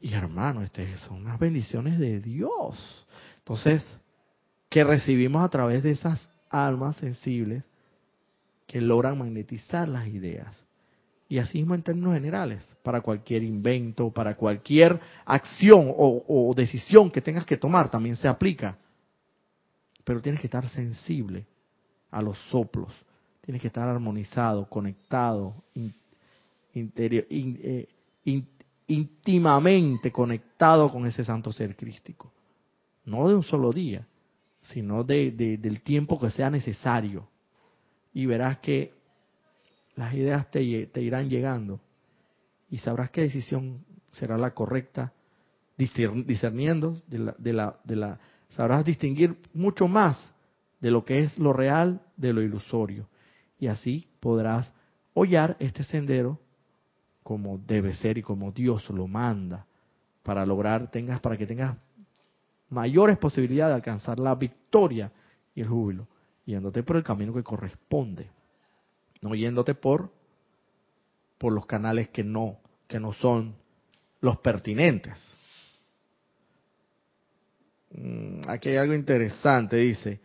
Y hermano, este, son unas bendiciones de Dios. Entonces, que recibimos a través de esas almas sensibles que logran magnetizar las ideas. Y así mismo en términos generales, para cualquier invento, para cualquier acción o, decisión que tengas que tomar, también se aplica. Pero tienes que estar sensible a los soplos, tienes que estar armonizado, conectado, eh, íntimamente conectado con ese santo ser crístico. No de un solo día, sino de, del tiempo que sea necesario. Y verás que las ideas te, irán llegando y sabrás qué decisión será la correcta, discerniendo de la, de la, de la, sabrás distinguir mucho más de lo que es lo real de lo ilusorio. Y así podrás hollar este sendero como debe ser y como Dios lo manda para lograr tengas para que tengas mayores posibilidades de alcanzar la victoria y el júbilo yéndote por el camino que corresponde no yéndote por por los canales que no que no son los pertinentes. Mm, aquí hay algo interesante dice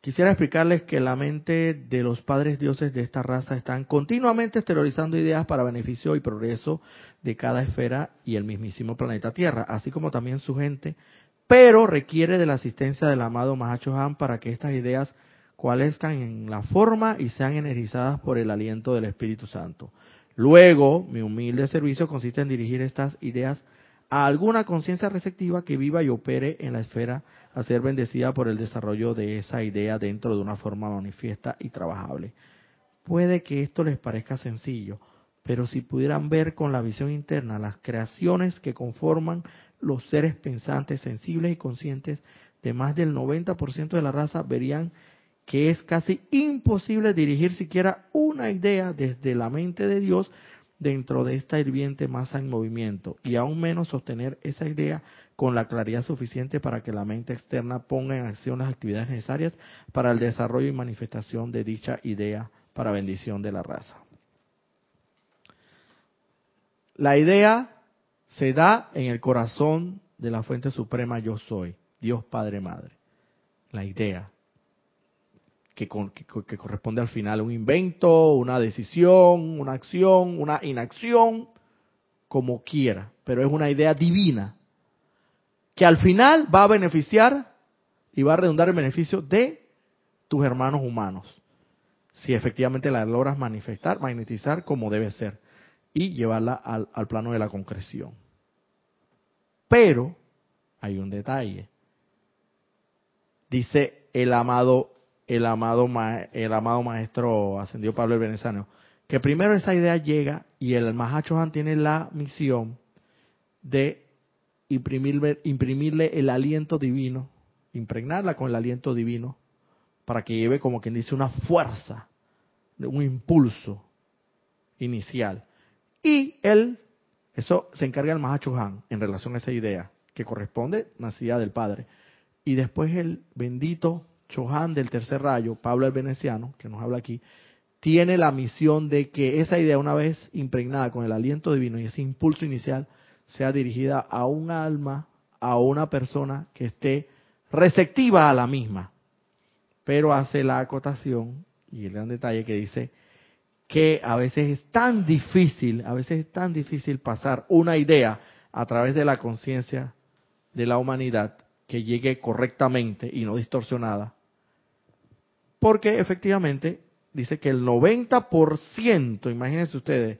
Quisiera explicarles que la mente de los padres dioses de esta raza están continuamente exteriorizando ideas para beneficio y progreso de cada esfera y el mismísimo planeta Tierra, así como también su gente, pero requiere de la asistencia del amado Mahacho Han para que estas ideas cualezcan en la forma y sean energizadas por el aliento del Espíritu Santo. Luego, mi humilde servicio consiste en dirigir estas ideas a alguna conciencia receptiva que viva y opere en la esfera a ser bendecida por el desarrollo de esa idea dentro de una forma manifiesta y trabajable. Puede que esto les parezca sencillo, pero si pudieran ver con la visión interna las creaciones que conforman los seres pensantes, sensibles y conscientes de más del 90% de la raza, verían que es casi imposible dirigir siquiera una idea desde la mente de Dios dentro de esta hirviente masa en movimiento y aún menos sostener esa idea con la claridad suficiente para que la mente externa ponga en acción las actividades necesarias para el desarrollo y manifestación de dicha idea para bendición de la raza. La idea se da en el corazón de la fuente suprema yo soy, Dios Padre Madre. La idea, que, corresponde al final un invento, una decisión, una acción, una inacción, como quiera, pero es una idea divina que al final va a beneficiar y va a redundar en beneficio de tus hermanos humanos, si efectivamente la logras manifestar, magnetizar como debe ser y llevarla al, al plano de la concreción. Pero hay un detalle. Dice el amado el amado, el amado maestro ascendió Pablo el Venezano, que primero esa idea llega y el Mahacho Han tiene la misión de imprimirle, imprimirle el aliento divino, impregnarla con el aliento divino, para que lleve como quien dice una fuerza, un impulso inicial. Y él, eso se encarga el Mahacho Han en relación a esa idea, que corresponde nacida del Padre. Y después el bendito Chohan del tercer rayo, Pablo el Veneciano, que nos habla aquí, tiene la misión de que esa idea, una vez impregnada con el aliento divino y ese impulso inicial, sea dirigida a un alma, a una persona que esté receptiva a la misma. Pero hace la acotación y el gran detalle que dice que a veces es tan difícil, a veces es tan difícil pasar una idea a través de la conciencia de la humanidad que llegue correctamente y no distorsionada Porque efectivamente dice que el 90%, imagínense ustedes,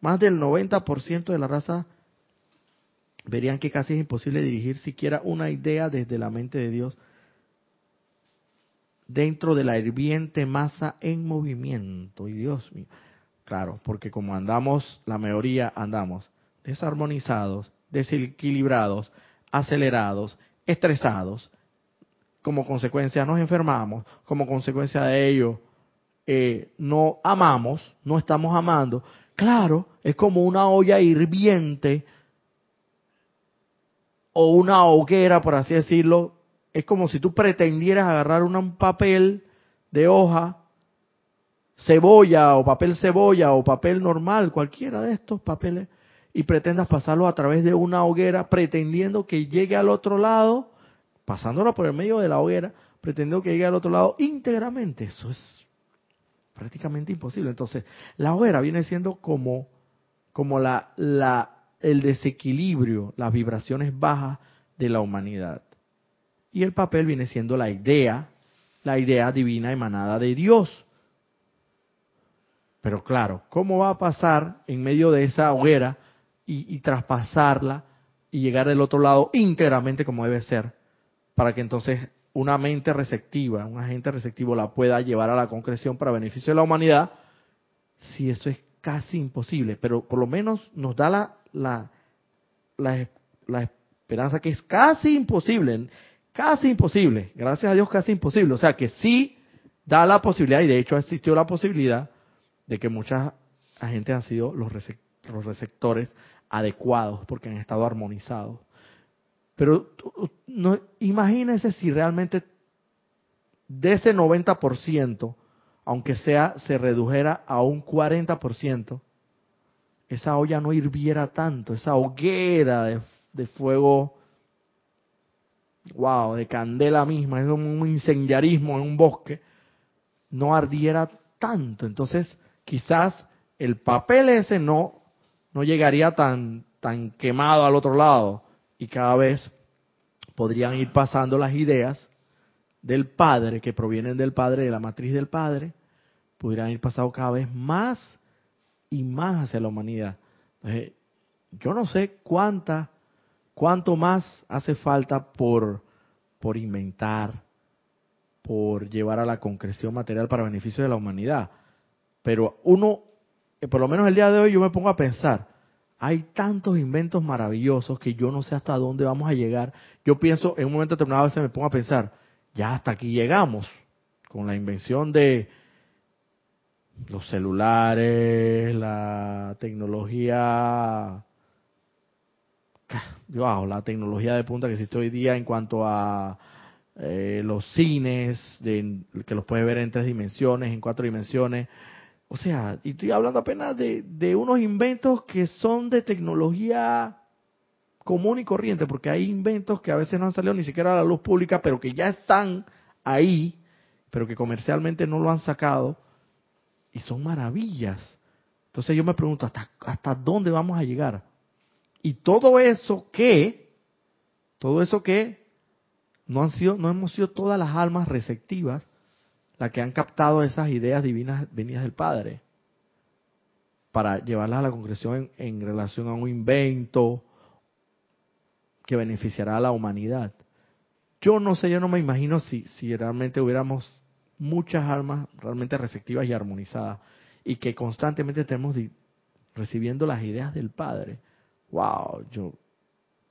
más del 90% de la raza verían que casi es imposible dirigir siquiera una idea desde la mente de Dios dentro de la hirviente masa en movimiento. Y Dios mío, claro, porque como andamos, la mayoría andamos desarmonizados, desequilibrados, acelerados, estresados, como consecuencia nos enfermamos, como consecuencia de ello eh, no amamos, no estamos amando. Claro, es como una olla hirviente o una hoguera, por así decirlo. Es como si tú pretendieras agarrar un papel de hoja, cebolla o papel cebolla o papel normal, cualquiera de estos papeles, y pretendas pasarlo a través de una hoguera pretendiendo que llegue al otro lado pasándolo por el medio de la hoguera, pretendiendo que llegue al otro lado íntegramente. Eso es prácticamente imposible. Entonces, la hoguera viene siendo como, como la, la, el desequilibrio, las vibraciones bajas de la humanidad. Y el papel viene siendo la idea, la idea divina emanada de Dios. Pero claro, ¿cómo va a pasar en medio de esa hoguera y, y traspasarla y llegar del otro lado íntegramente como debe ser? Para que entonces una mente receptiva, un agente receptivo la pueda llevar a la concreción para beneficio de la humanidad, si eso es casi imposible, pero por lo menos nos da la, la, la, esperanza que es casi imposible, casi imposible, gracias a Dios casi imposible, o sea que sí da la posibilidad, y de hecho existió la posibilidad de que muchas agentes han sido los receptores adecuados porque han estado armonizados. Pero no, imagínense si realmente de ese 90%, aunque sea, se redujera a un 40%, esa olla no hirviera tanto, esa hoguera de, de fuego, wow, de candela misma, es un incendiarismo en un bosque, no ardiera tanto. Entonces, quizás el papel ese no, no llegaría tan, tan quemado al otro lado, y cada vez podrían ir pasando las ideas del Padre, que provienen del Padre, de la matriz del Padre, pudieran ir pasando cada vez más y más hacia la humanidad. yo no sé cuánta, cuánto más hace falta por, por inventar, por llevar a la concreción material para beneficio de la humanidad. Pero uno, eh, por lo menos el día de hoy, yo me pongo a pensar, hay tantos inventos maravillosos que yo no sé hasta dónde vamos a llegar. Yo pienso, en un momento determinado a veces me pongo a pensar, ya hasta aquí llegamos, con la invención de los celulares, la tecnología, wow, la tecnología de punta que existe hoy día en cuanto a eh, los cines, que los puedes ver en tres dimensiones, en cuatro dimensiones, o sea, y estoy hablando apenas de, unos inventos que son de tecnología común y corriente, porque hay inventos que a veces no han salido ni siquiera a la luz pública, pero que ya están ahí, pero que comercialmente no lo han sacado, y son maravillas. Entonces yo me pregunto, ¿hasta, hasta dónde vamos a llegar? Y todo eso que, todo eso que, no han sido, no hemos sido todas las almas receptivas las que han captado esas ideas divinas venidas del Padre para llevarlas a la concreción en, relación a un invento que beneficiará a la humanidad. Yo no sé, yo no me imagino si, si realmente hubiéramos muchas almas realmente receptivas y armonizadas y que constantemente estemos recibiendo las ideas del Padre. Wow, yo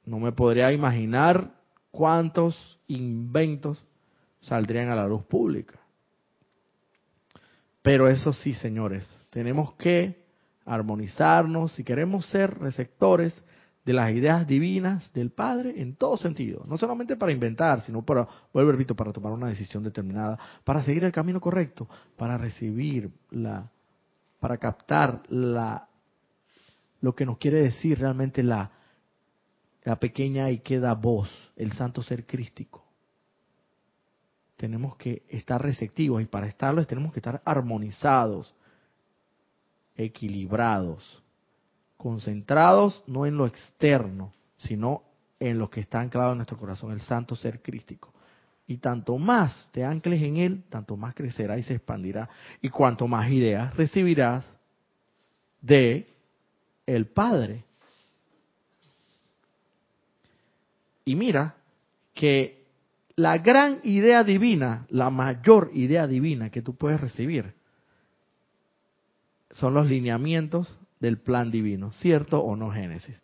no me podría imaginar cuántos inventos saldrían a la luz pública. Pero eso sí, señores, tenemos que armonizarnos si queremos ser receptores de las ideas divinas del Padre en todo sentido, no solamente para inventar, sino para, vuelvo repito, para tomar una decisión determinada, para seguir el camino correcto, para recibir la, para captar la, lo que nos quiere decir realmente la, la pequeña y queda voz, el santo ser crístico tenemos que estar receptivos y para estarlo tenemos que estar armonizados, equilibrados, concentrados no en lo externo, sino en lo que está anclado en nuestro corazón, el santo ser crístico. Y tanto más te ancles en Él, tanto más crecerá y se expandirá. Y cuanto más ideas recibirás de el Padre. Y mira que la gran idea divina, la mayor idea divina que tú puedes recibir, son los lineamientos del plan divino, ¿cierto o no, Génesis?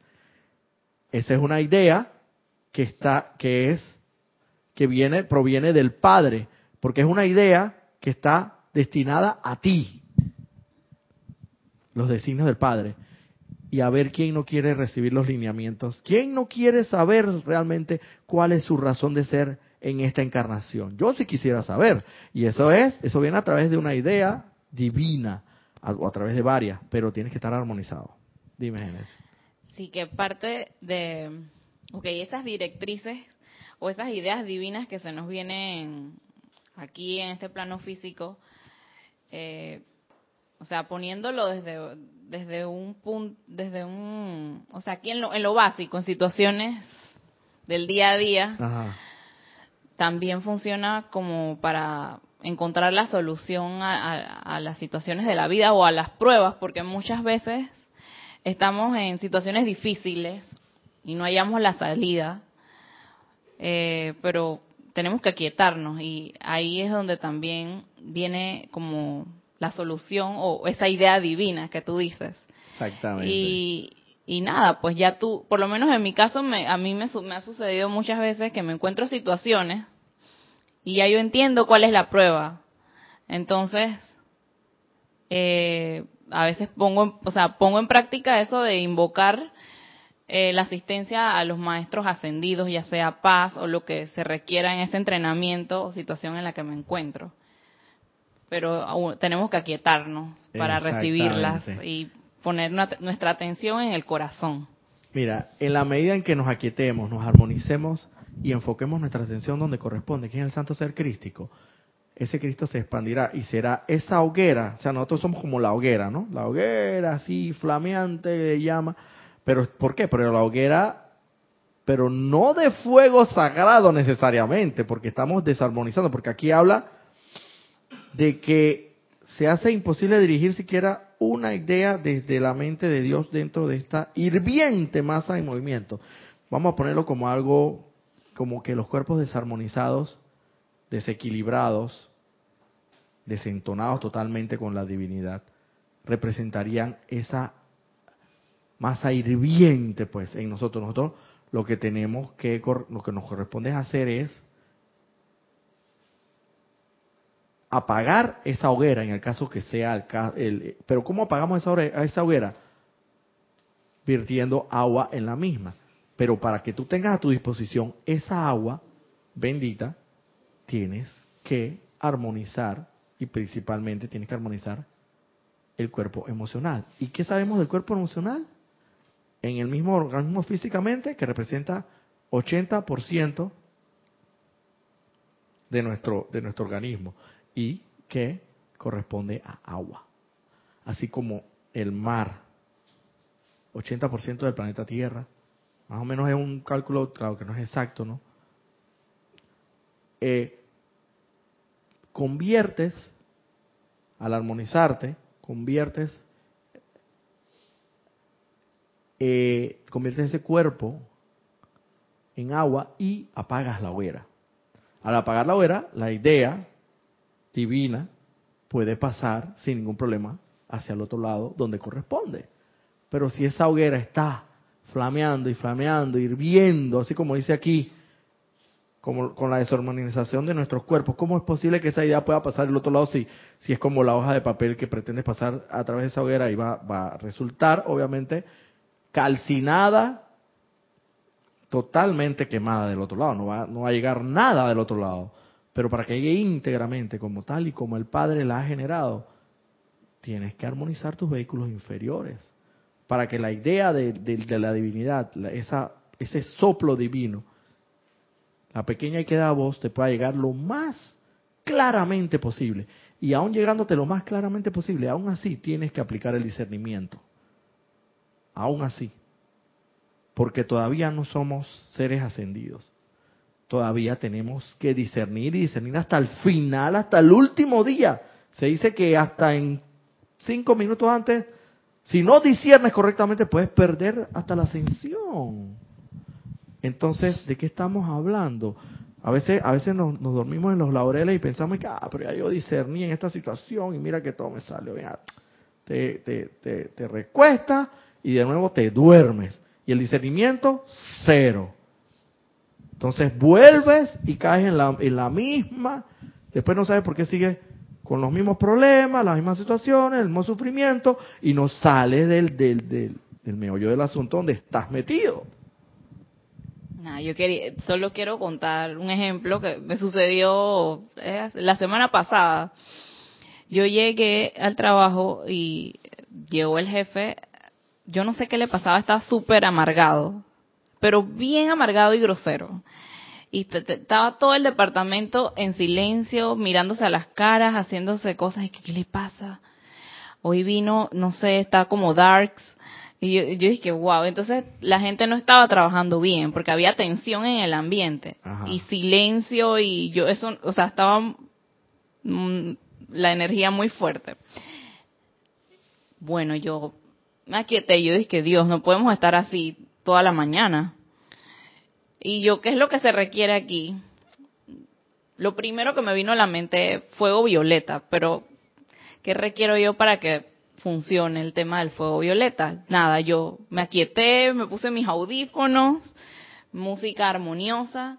Esa es una idea que está, que es, que viene, proviene del Padre, porque es una idea que está destinada a ti. Los designios del Padre. Y a ver quién no quiere recibir los lineamientos. ¿Quién no quiere saber realmente cuál es su razón de ser en esta encarnación? Yo sí quisiera saber. Y eso es, eso viene a través de una idea divina, o a través de varias, pero tienes que estar armonizado. Dime, Génesis. Sí, que parte de, ok, esas directrices o esas ideas divinas que se nos vienen aquí en este plano físico, eh, o sea, poniéndolo desde, desde un punto, desde un, o sea, aquí en lo, en lo básico, en situaciones del día a día, también funciona como para encontrar la solución a, a, las situaciones de la vida o a las pruebas, porque muchas veces estamos en situaciones difíciles y no hallamos la salida, eh, pero tenemos que aquietarnos y ahí es donde también viene como la solución o esa idea divina que tú dices. Exactamente. Y, y nada, pues ya tú, por lo menos en mi caso, me, a mí me, me ha sucedido muchas veces que me encuentro situaciones y ya yo entiendo cuál es la prueba. Entonces, eh, a veces pongo, o sea, pongo en práctica eso de invocar eh, la asistencia a los maestros ascendidos, ya sea paz o lo que se requiera en ese entrenamiento o situación en la que me encuentro. Pero tenemos que aquietarnos para recibirlas y poner nuestra atención en el corazón. Mira, en la medida en que nos aquietemos, nos armonicemos y enfoquemos nuestra atención donde corresponde, que es el santo ser crístico, ese Cristo se expandirá y será esa hoguera, o sea, nosotros somos como la hoguera, ¿no? La hoguera así flameante llama, pero ¿por qué? Pero la hoguera, pero no de fuego sagrado necesariamente, porque estamos desarmonizando, porque aquí habla de que se hace imposible dirigir siquiera una idea desde la mente de Dios dentro de esta hirviente masa en movimiento. Vamos a ponerlo como algo, como que los cuerpos desarmonizados, desequilibrados, desentonados totalmente con la divinidad, representarían esa masa hirviente, pues, en nosotros. Nosotros lo que tenemos que, lo que nos corresponde hacer es apagar esa hoguera, en el caso que sea el, pero ¿cómo apagamos esa, hoguera, esa hoguera? Virtiendo agua en la misma. Pero para que tú tengas a tu disposición esa agua bendita, tienes que armonizar y principalmente tiene que armonizar el cuerpo emocional. ¿Y qué sabemos del cuerpo emocional? En el mismo organismo físicamente que representa 80% de nuestro, de nuestro organismo y que corresponde a agua. Así como el mar, 80% del planeta Tierra, más o menos es un cálculo, claro que no es exacto, ¿no? Eh, conviertes, al armonizarte, conviertes, eh, conviertes ese cuerpo en agua y apagas la hoguera. Al apagar la hoguera, la idea divina puede pasar sin ningún problema hacia el otro lado donde corresponde. Pero si esa hoguera está flameando y flameando, hirviendo, así como dice aquí, como con la desarmonización de nuestros cuerpos. ¿Cómo es posible que esa idea pueda pasar al otro lado si, si es como la hoja de papel que pretendes pasar a través de esa hoguera y va, va a resultar, obviamente, calcinada, totalmente quemada del otro lado? No va, no va a llegar nada del otro lado. Pero para que llegue íntegramente, como tal y como el Padre la ha generado, tienes que armonizar tus vehículos inferiores. Para que la idea de, la divinidad, ese soplo divino, la pequeña y queda voz te pueda llegar lo más claramente posible. Y aún llegándote lo más claramente posible, aún así tienes que aplicar el discernimiento. Aún así. Porque todavía no somos seres ascendidos. Todavía tenemos que discernir y discernir hasta el final, hasta el último día. Se dice que hasta en cinco minutos antes, si no disciernes correctamente, puedes perder hasta la ascensión. Entonces, ¿de qué estamos hablando? A veces, a veces nos, dormimos en los laureles y pensamos que, ah, pero ya yo discerní en esta situación y mira que todo me bien. Te, te, te, te recuestas y de nuevo te duermes. Y el discernimiento, cero. Entonces vuelves y caes en la, en la misma, después no sabes por qué sigues con los mismos problemas, las mismas situaciones, el mismo sufrimiento, y no sales del, del, del, del meollo del asunto donde estás metido. Nah, yo quería, solo quiero contar un ejemplo que me sucedió eh, la semana pasada. Yo llegué al trabajo y llegó el jefe, yo no sé qué le pasaba, estaba súper amargado pero bien amargado y grosero. Y estaba todo el departamento en silencio, mirándose a las caras, haciéndose cosas. Y ¿qué le pasa? Hoy vino, no sé, está como darks. Y yo, yo dije, wow, entonces la gente no estaba trabajando bien porque había tensión en el ambiente y silencio y yo eso, o sea, estaba mm, la energía muy fuerte. Bueno, yo me aquieté, yo dije, Dios, no podemos estar así toda la mañana. Y yo, ¿qué es lo que se requiere aquí? Lo primero que me vino a la mente, fuego violeta, pero ¿qué requiero yo para que funcione el tema del fuego violeta? Nada, yo me aquieté, me puse mis audífonos, música armoniosa,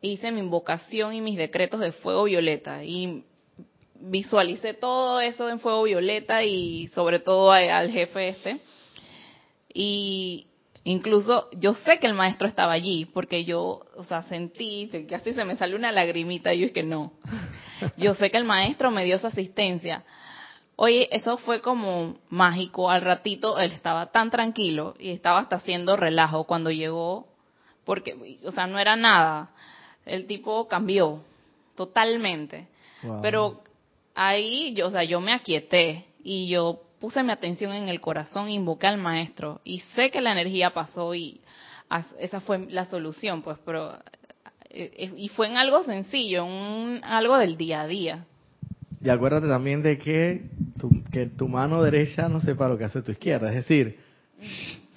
hice mi invocación y mis decretos de fuego violeta y visualicé todo eso en fuego violeta y sobre todo al jefe este. Y Incluso yo sé que el maestro estaba allí porque yo, o sea, sentí, casi se me salió una lagrimita y yo es que no. Yo sé que el maestro me dio su asistencia. Oye, eso fue como mágico. Al ratito él estaba tan tranquilo y estaba hasta haciendo relajo cuando llegó, porque, o sea, no era nada. El tipo cambió totalmente. Pero ahí, yo, o sea, yo me aquieté y yo puse mi atención en el corazón, invoqué al maestro y sé que la energía pasó y esa fue la solución, pues, pero eh, eh, y fue en algo sencillo, en algo del día a día. Y acuérdate también de que tu, que tu mano derecha no sepa lo que hace tu izquierda, es decir,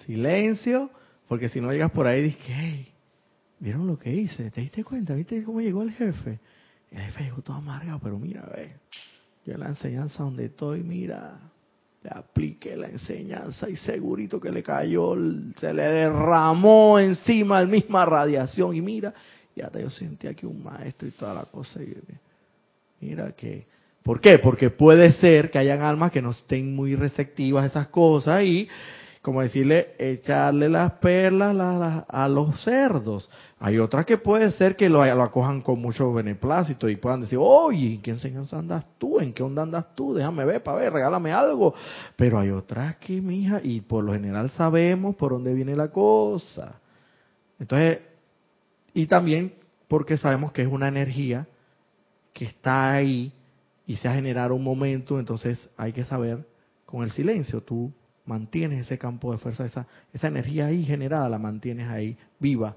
silencio, porque si no llegas por ahí dices, hey, ¿vieron lo que hice? ¿Te diste cuenta? ¿Viste cómo llegó el jefe? El jefe llegó todo amargado, pero mira, ve, yo en la enseñanza donde estoy, mira, aplique la enseñanza y segurito que le cayó, se le derramó encima la misma radiación y mira, y hasta yo sentí aquí un maestro y toda la cosa. Y mira que, ¿por qué? Porque puede ser que hayan almas que no estén muy receptivas a esas cosas y como decirle, echarle las perlas a, los cerdos. Hay otras que puede ser que lo, lo, acojan con mucho beneplácito y puedan decir, oye, ¿en qué enseñanza andas tú? ¿En qué onda andas tú? Déjame ver, para ver, regálame algo. Pero hay otras que, mija, y por lo general sabemos por dónde viene la cosa. Entonces, y también porque sabemos que es una energía que está ahí y se ha generado un momento, entonces hay que saber con el silencio, tú mantienes ese campo de fuerza, esa, esa energía ahí generada, la mantienes ahí viva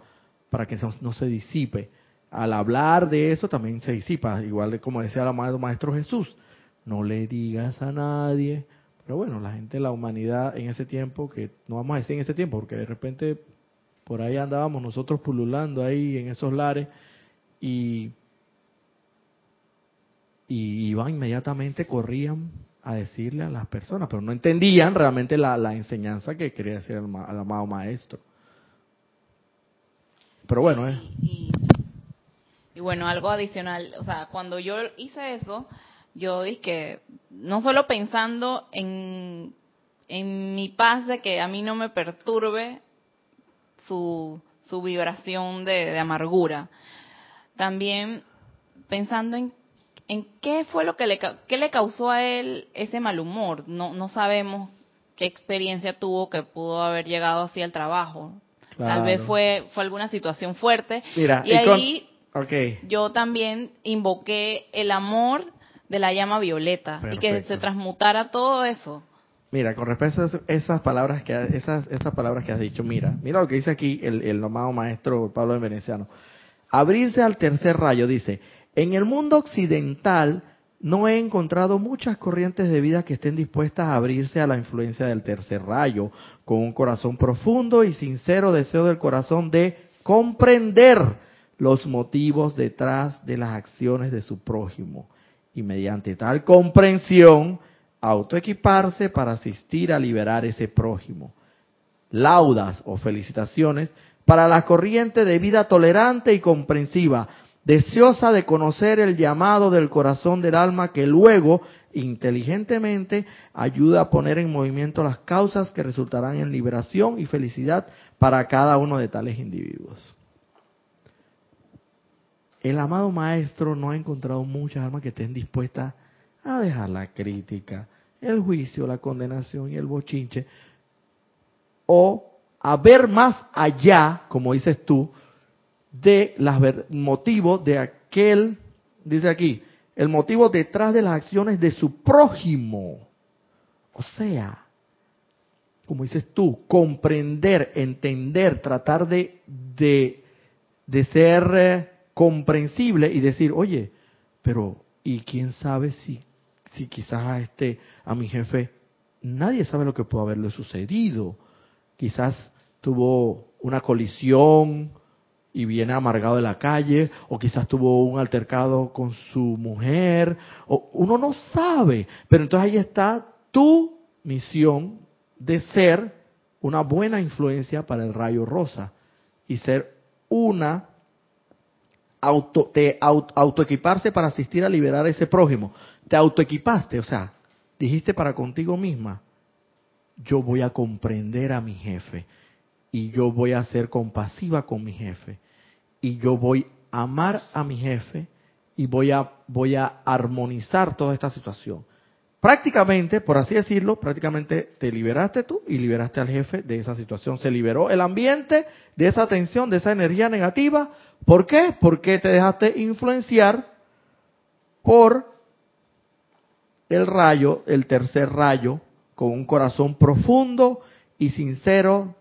para que no, se disipe. Al hablar de eso también se disipa, igual como decía el maestro Jesús, no le digas a nadie, pero bueno, la gente, la humanidad en ese tiempo, que no vamos a decir en ese tiempo, porque de repente por ahí andábamos nosotros pululando ahí en esos lares y, y iban inmediatamente, corrían a decirle a las personas, pero no entendían realmente la, enseñanza que quería decir el, amado maestro. Pero bueno, ¿eh? Y, bueno, algo adicional, o sea, cuando yo hice eso, yo dije no solo pensando en, en mi paz de que a mí no me perturbe su, su vibración de, de amargura, también pensando en en qué fue lo que le, qué le causó a él ese mal humor. No, no sabemos qué experiencia tuvo que pudo haber llegado así al trabajo. Tal vez fue, fue alguna situación fuerte. Mira, y, ahí yo también invoqué el amor de la llama violeta y que se transmutara todo eso. Mira, con respecto a esas palabras que esas, esas palabras que has dicho, mira, mira lo que dice aquí el, el amado maestro Pablo de Veneciano. abrirse al tercer rayo, dice, en el mundo occidental no he encontrado muchas corrientes de vida que estén dispuestas a abrirse a la influencia del tercer rayo, con un corazón profundo y sincero deseo del corazón de comprender los motivos detrás de las acciones de su prójimo y mediante tal comprensión autoequiparse para asistir a liberar ese prójimo. Laudas o felicitaciones para la corriente de vida tolerante y comprensiva, deseosa de conocer el llamado del corazón del alma que luego, inteligentemente, ayuda a poner en movimiento las causas que resultarán en liberación y felicidad para cada uno de tales individuos. El amado maestro no ha encontrado muchas almas que estén dispuestas a dejar la crítica, el juicio, la condenación y el bochinche, o a ver más allá, como dices tú, de los motivos de aquel, dice aquí, el motivo detrás de las acciones de su prójimo. O sea, como dices tú, comprender, entender, tratar de, de, de ser eh, comprensible y decir, oye, pero ¿y quién sabe si, si quizás a este, a mi jefe, nadie sabe lo que pudo haberle sucedido? Quizás tuvo una colisión, y viene amargado de la calle, o quizás tuvo un altercado con su mujer, o uno no sabe, pero entonces ahí está tu misión de ser una buena influencia para el rayo rosa y ser una auto, te autoequiparse para asistir a liberar a ese prójimo. Te autoequipaste, o sea, dijiste para contigo misma, yo voy a comprender a mi jefe, y yo voy a ser compasiva con mi jefe y yo voy a amar a mi jefe y voy a voy a armonizar toda esta situación. Prácticamente, por así decirlo, prácticamente te liberaste tú y liberaste al jefe de esa situación. Se liberó el ambiente de esa tensión, de esa energía negativa. ¿Por qué? Porque te dejaste influenciar por el rayo, el tercer rayo, con un corazón profundo y sincero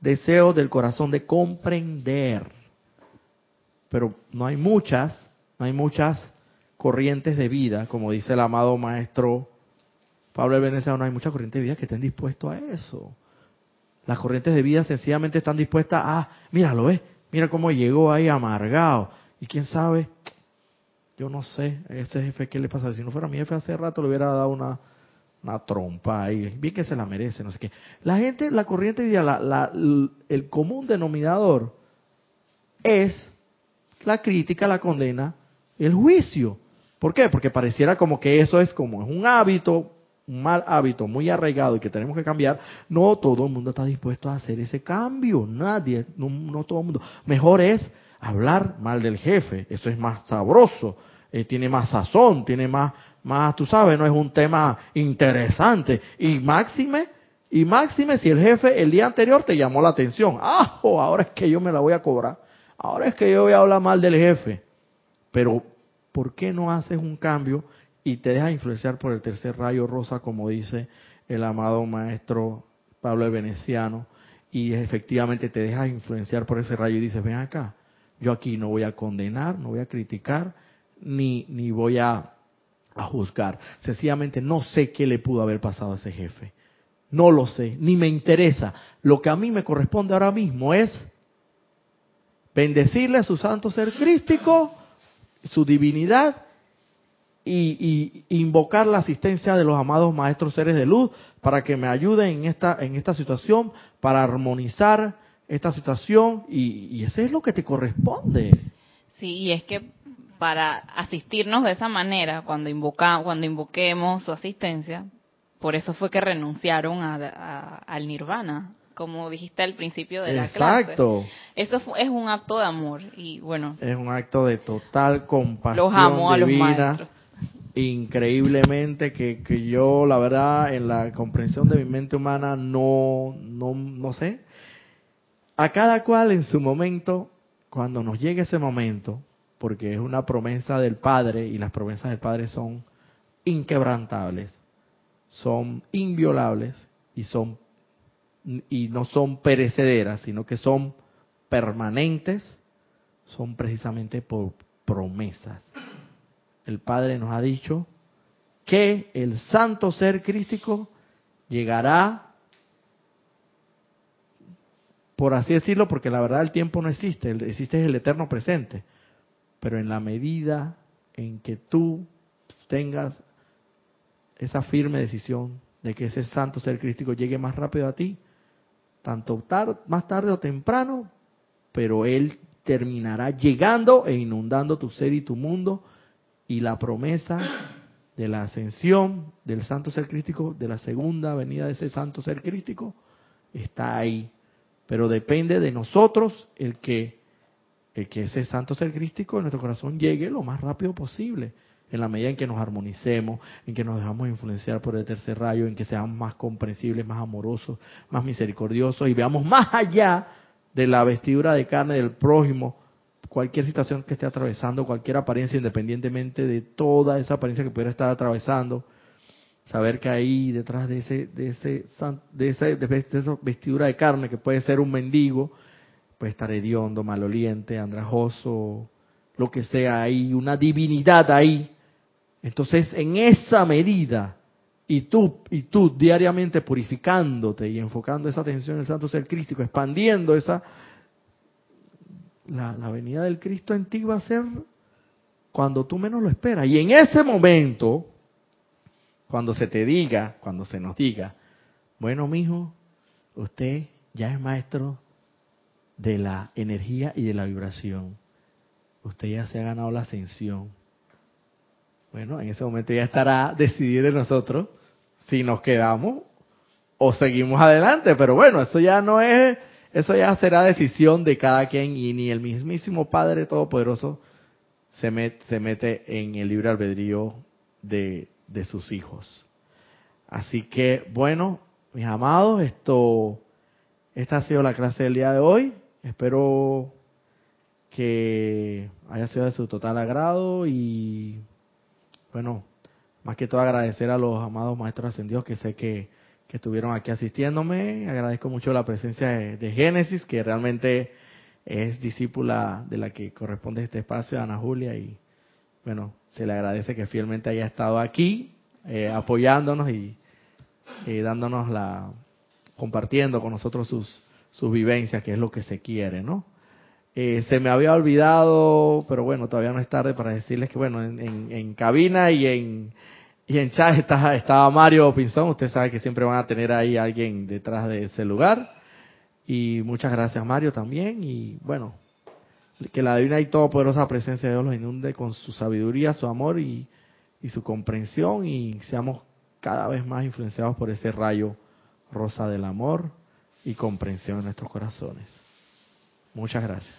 deseo del corazón de comprender. Pero no hay muchas, no hay muchas corrientes de vida, como dice el amado maestro Pablo el no hay muchas corrientes de vida que estén dispuestos a eso. Las corrientes de vida sencillamente están dispuestas a, mira, lo ves, mira cómo llegó ahí amargado. Y quién sabe, yo no sé, ese jefe, ¿qué le pasa? Si no fuera mi jefe hace rato le hubiera dado una, una trompa ahí, bien que se la merece, no sé qué. La gente, la corriente de la, la, el común denominador es la crítica, la condena, el juicio. ¿Por qué? Porque pareciera como que eso es como es un hábito, un mal hábito muy arraigado y que tenemos que cambiar. No todo el mundo está dispuesto a hacer ese cambio, nadie, no, no todo el mundo. Mejor es hablar mal del jefe, eso es más sabroso, eh, tiene más sazón, tiene más más, tú sabes, no es un tema interesante. Y máxime, y máxime si el jefe el día anterior te llamó la atención. Ah, ahora es que yo me la voy a cobrar. Ahora es que yo voy a hablar mal del jefe. Pero, ¿por qué no haces un cambio y te dejas influenciar por el tercer rayo rosa, como dice el amado maestro Pablo el Veneciano? Y efectivamente te dejas influenciar por ese rayo y dices, ven acá, yo aquí no voy a condenar, no voy a criticar, ni, ni voy a a juzgar. Sencillamente no sé qué le pudo haber pasado a ese jefe. No lo sé, ni me interesa. Lo que a mí me corresponde ahora mismo es bendecirle a su santo ser crístico, su divinidad, y, invocar la asistencia de los amados maestros seres de luz para que me ayuden en esta, en esta situación, para armonizar esta situación, y, y ese es lo que te corresponde. Sí, y es que para asistirnos de esa manera cuando invoca, cuando invoquemos su asistencia. Por eso fue que renunciaron a, al nirvana, como dijiste al principio de la clase. Exacto. Eso es un acto de amor y bueno. Es un acto de total compasión los amo a los maestros. Increíblemente que, que yo, la verdad, en la comprensión de mi mente humana no, no, no sé. A cada cual en su momento, cuando nos llegue ese momento, porque es una promesa del Padre y las promesas del Padre son inquebrantables, son inviolables y son y no son perecederas, sino que son permanentes, son precisamente por promesas. El Padre nos ha dicho que el santo ser crístico llegará, por así decirlo, porque la verdad el tiempo no existe, existe el eterno presente, pero en la medida en que tú tengas esa firme decisión de que ese santo ser crístico llegue más rápido a ti, tanto más tarde o temprano, pero él terminará llegando e inundando tu ser y tu mundo y la promesa de la ascensión del santo ser crístico, de la segunda venida de ese santo ser crístico, está ahí. Pero depende de nosotros el que, el que ese santo ser crístico en nuestro corazón llegue lo más rápido posible en la medida en que nos armonicemos, en que nos dejamos influenciar por el tercer rayo, en que seamos más comprensibles, más amorosos, más misericordiosos y veamos más allá de la vestidura de carne del prójimo, cualquier situación que esté atravesando, cualquier apariencia, independientemente de toda esa apariencia que pudiera estar atravesando, saber que ahí detrás de ese, de ese, de esa, de esa vestidura de carne que puede ser un mendigo, puede estar hediondo, maloliente, andrajoso, lo que sea ahí, una divinidad ahí entonces, en esa medida, y tú, y tú diariamente purificándote y enfocando esa atención en el Santo Ser Crístico, expandiendo esa, la, la venida del Cristo en ti va a ser cuando tú menos lo esperas. Y en ese momento, cuando se te diga, cuando se nos diga, bueno, mijo, usted ya es maestro de la energía y de la vibración. Usted ya se ha ganado la ascensión. Bueno, en ese momento ya estará decidir de nosotros si nos quedamos o seguimos adelante, pero bueno, eso ya no es, eso ya será decisión de cada quien y ni el mismísimo Padre Todopoderoso se, se mete en el libre albedrío de, de sus hijos. Así que, bueno, mis amados, esto, esta ha sido la clase del día de hoy. Espero que haya sido de su total agrado y bueno, más que todo agradecer a los amados maestros ascendidos que sé que, estuvieron aquí asistiéndome. Agradezco mucho la presencia de, Génesis, que realmente es discípula de la que corresponde este espacio, Ana Julia, y bueno, se le agradece que fielmente haya estado aquí, eh, apoyándonos y, dándonos la, compartiendo con nosotros sus, sus vivencias, que es lo que se quiere, ¿no? Eh, se me había olvidado, pero bueno, todavía no es tarde para decirles que, bueno, en, cabina y en, y en chat está, estaba Mario Pinzón. Usted sabe que siempre van a tener ahí alguien detrás de ese lugar. Y muchas gracias, Mario, también. Y bueno, que la divina y todopoderosa presencia de Dios los inunde con su sabiduría, su amor y, y su comprensión. Y seamos cada vez más influenciados por ese rayo rosa del amor y comprensión en nuestros corazones. Muchas gracias.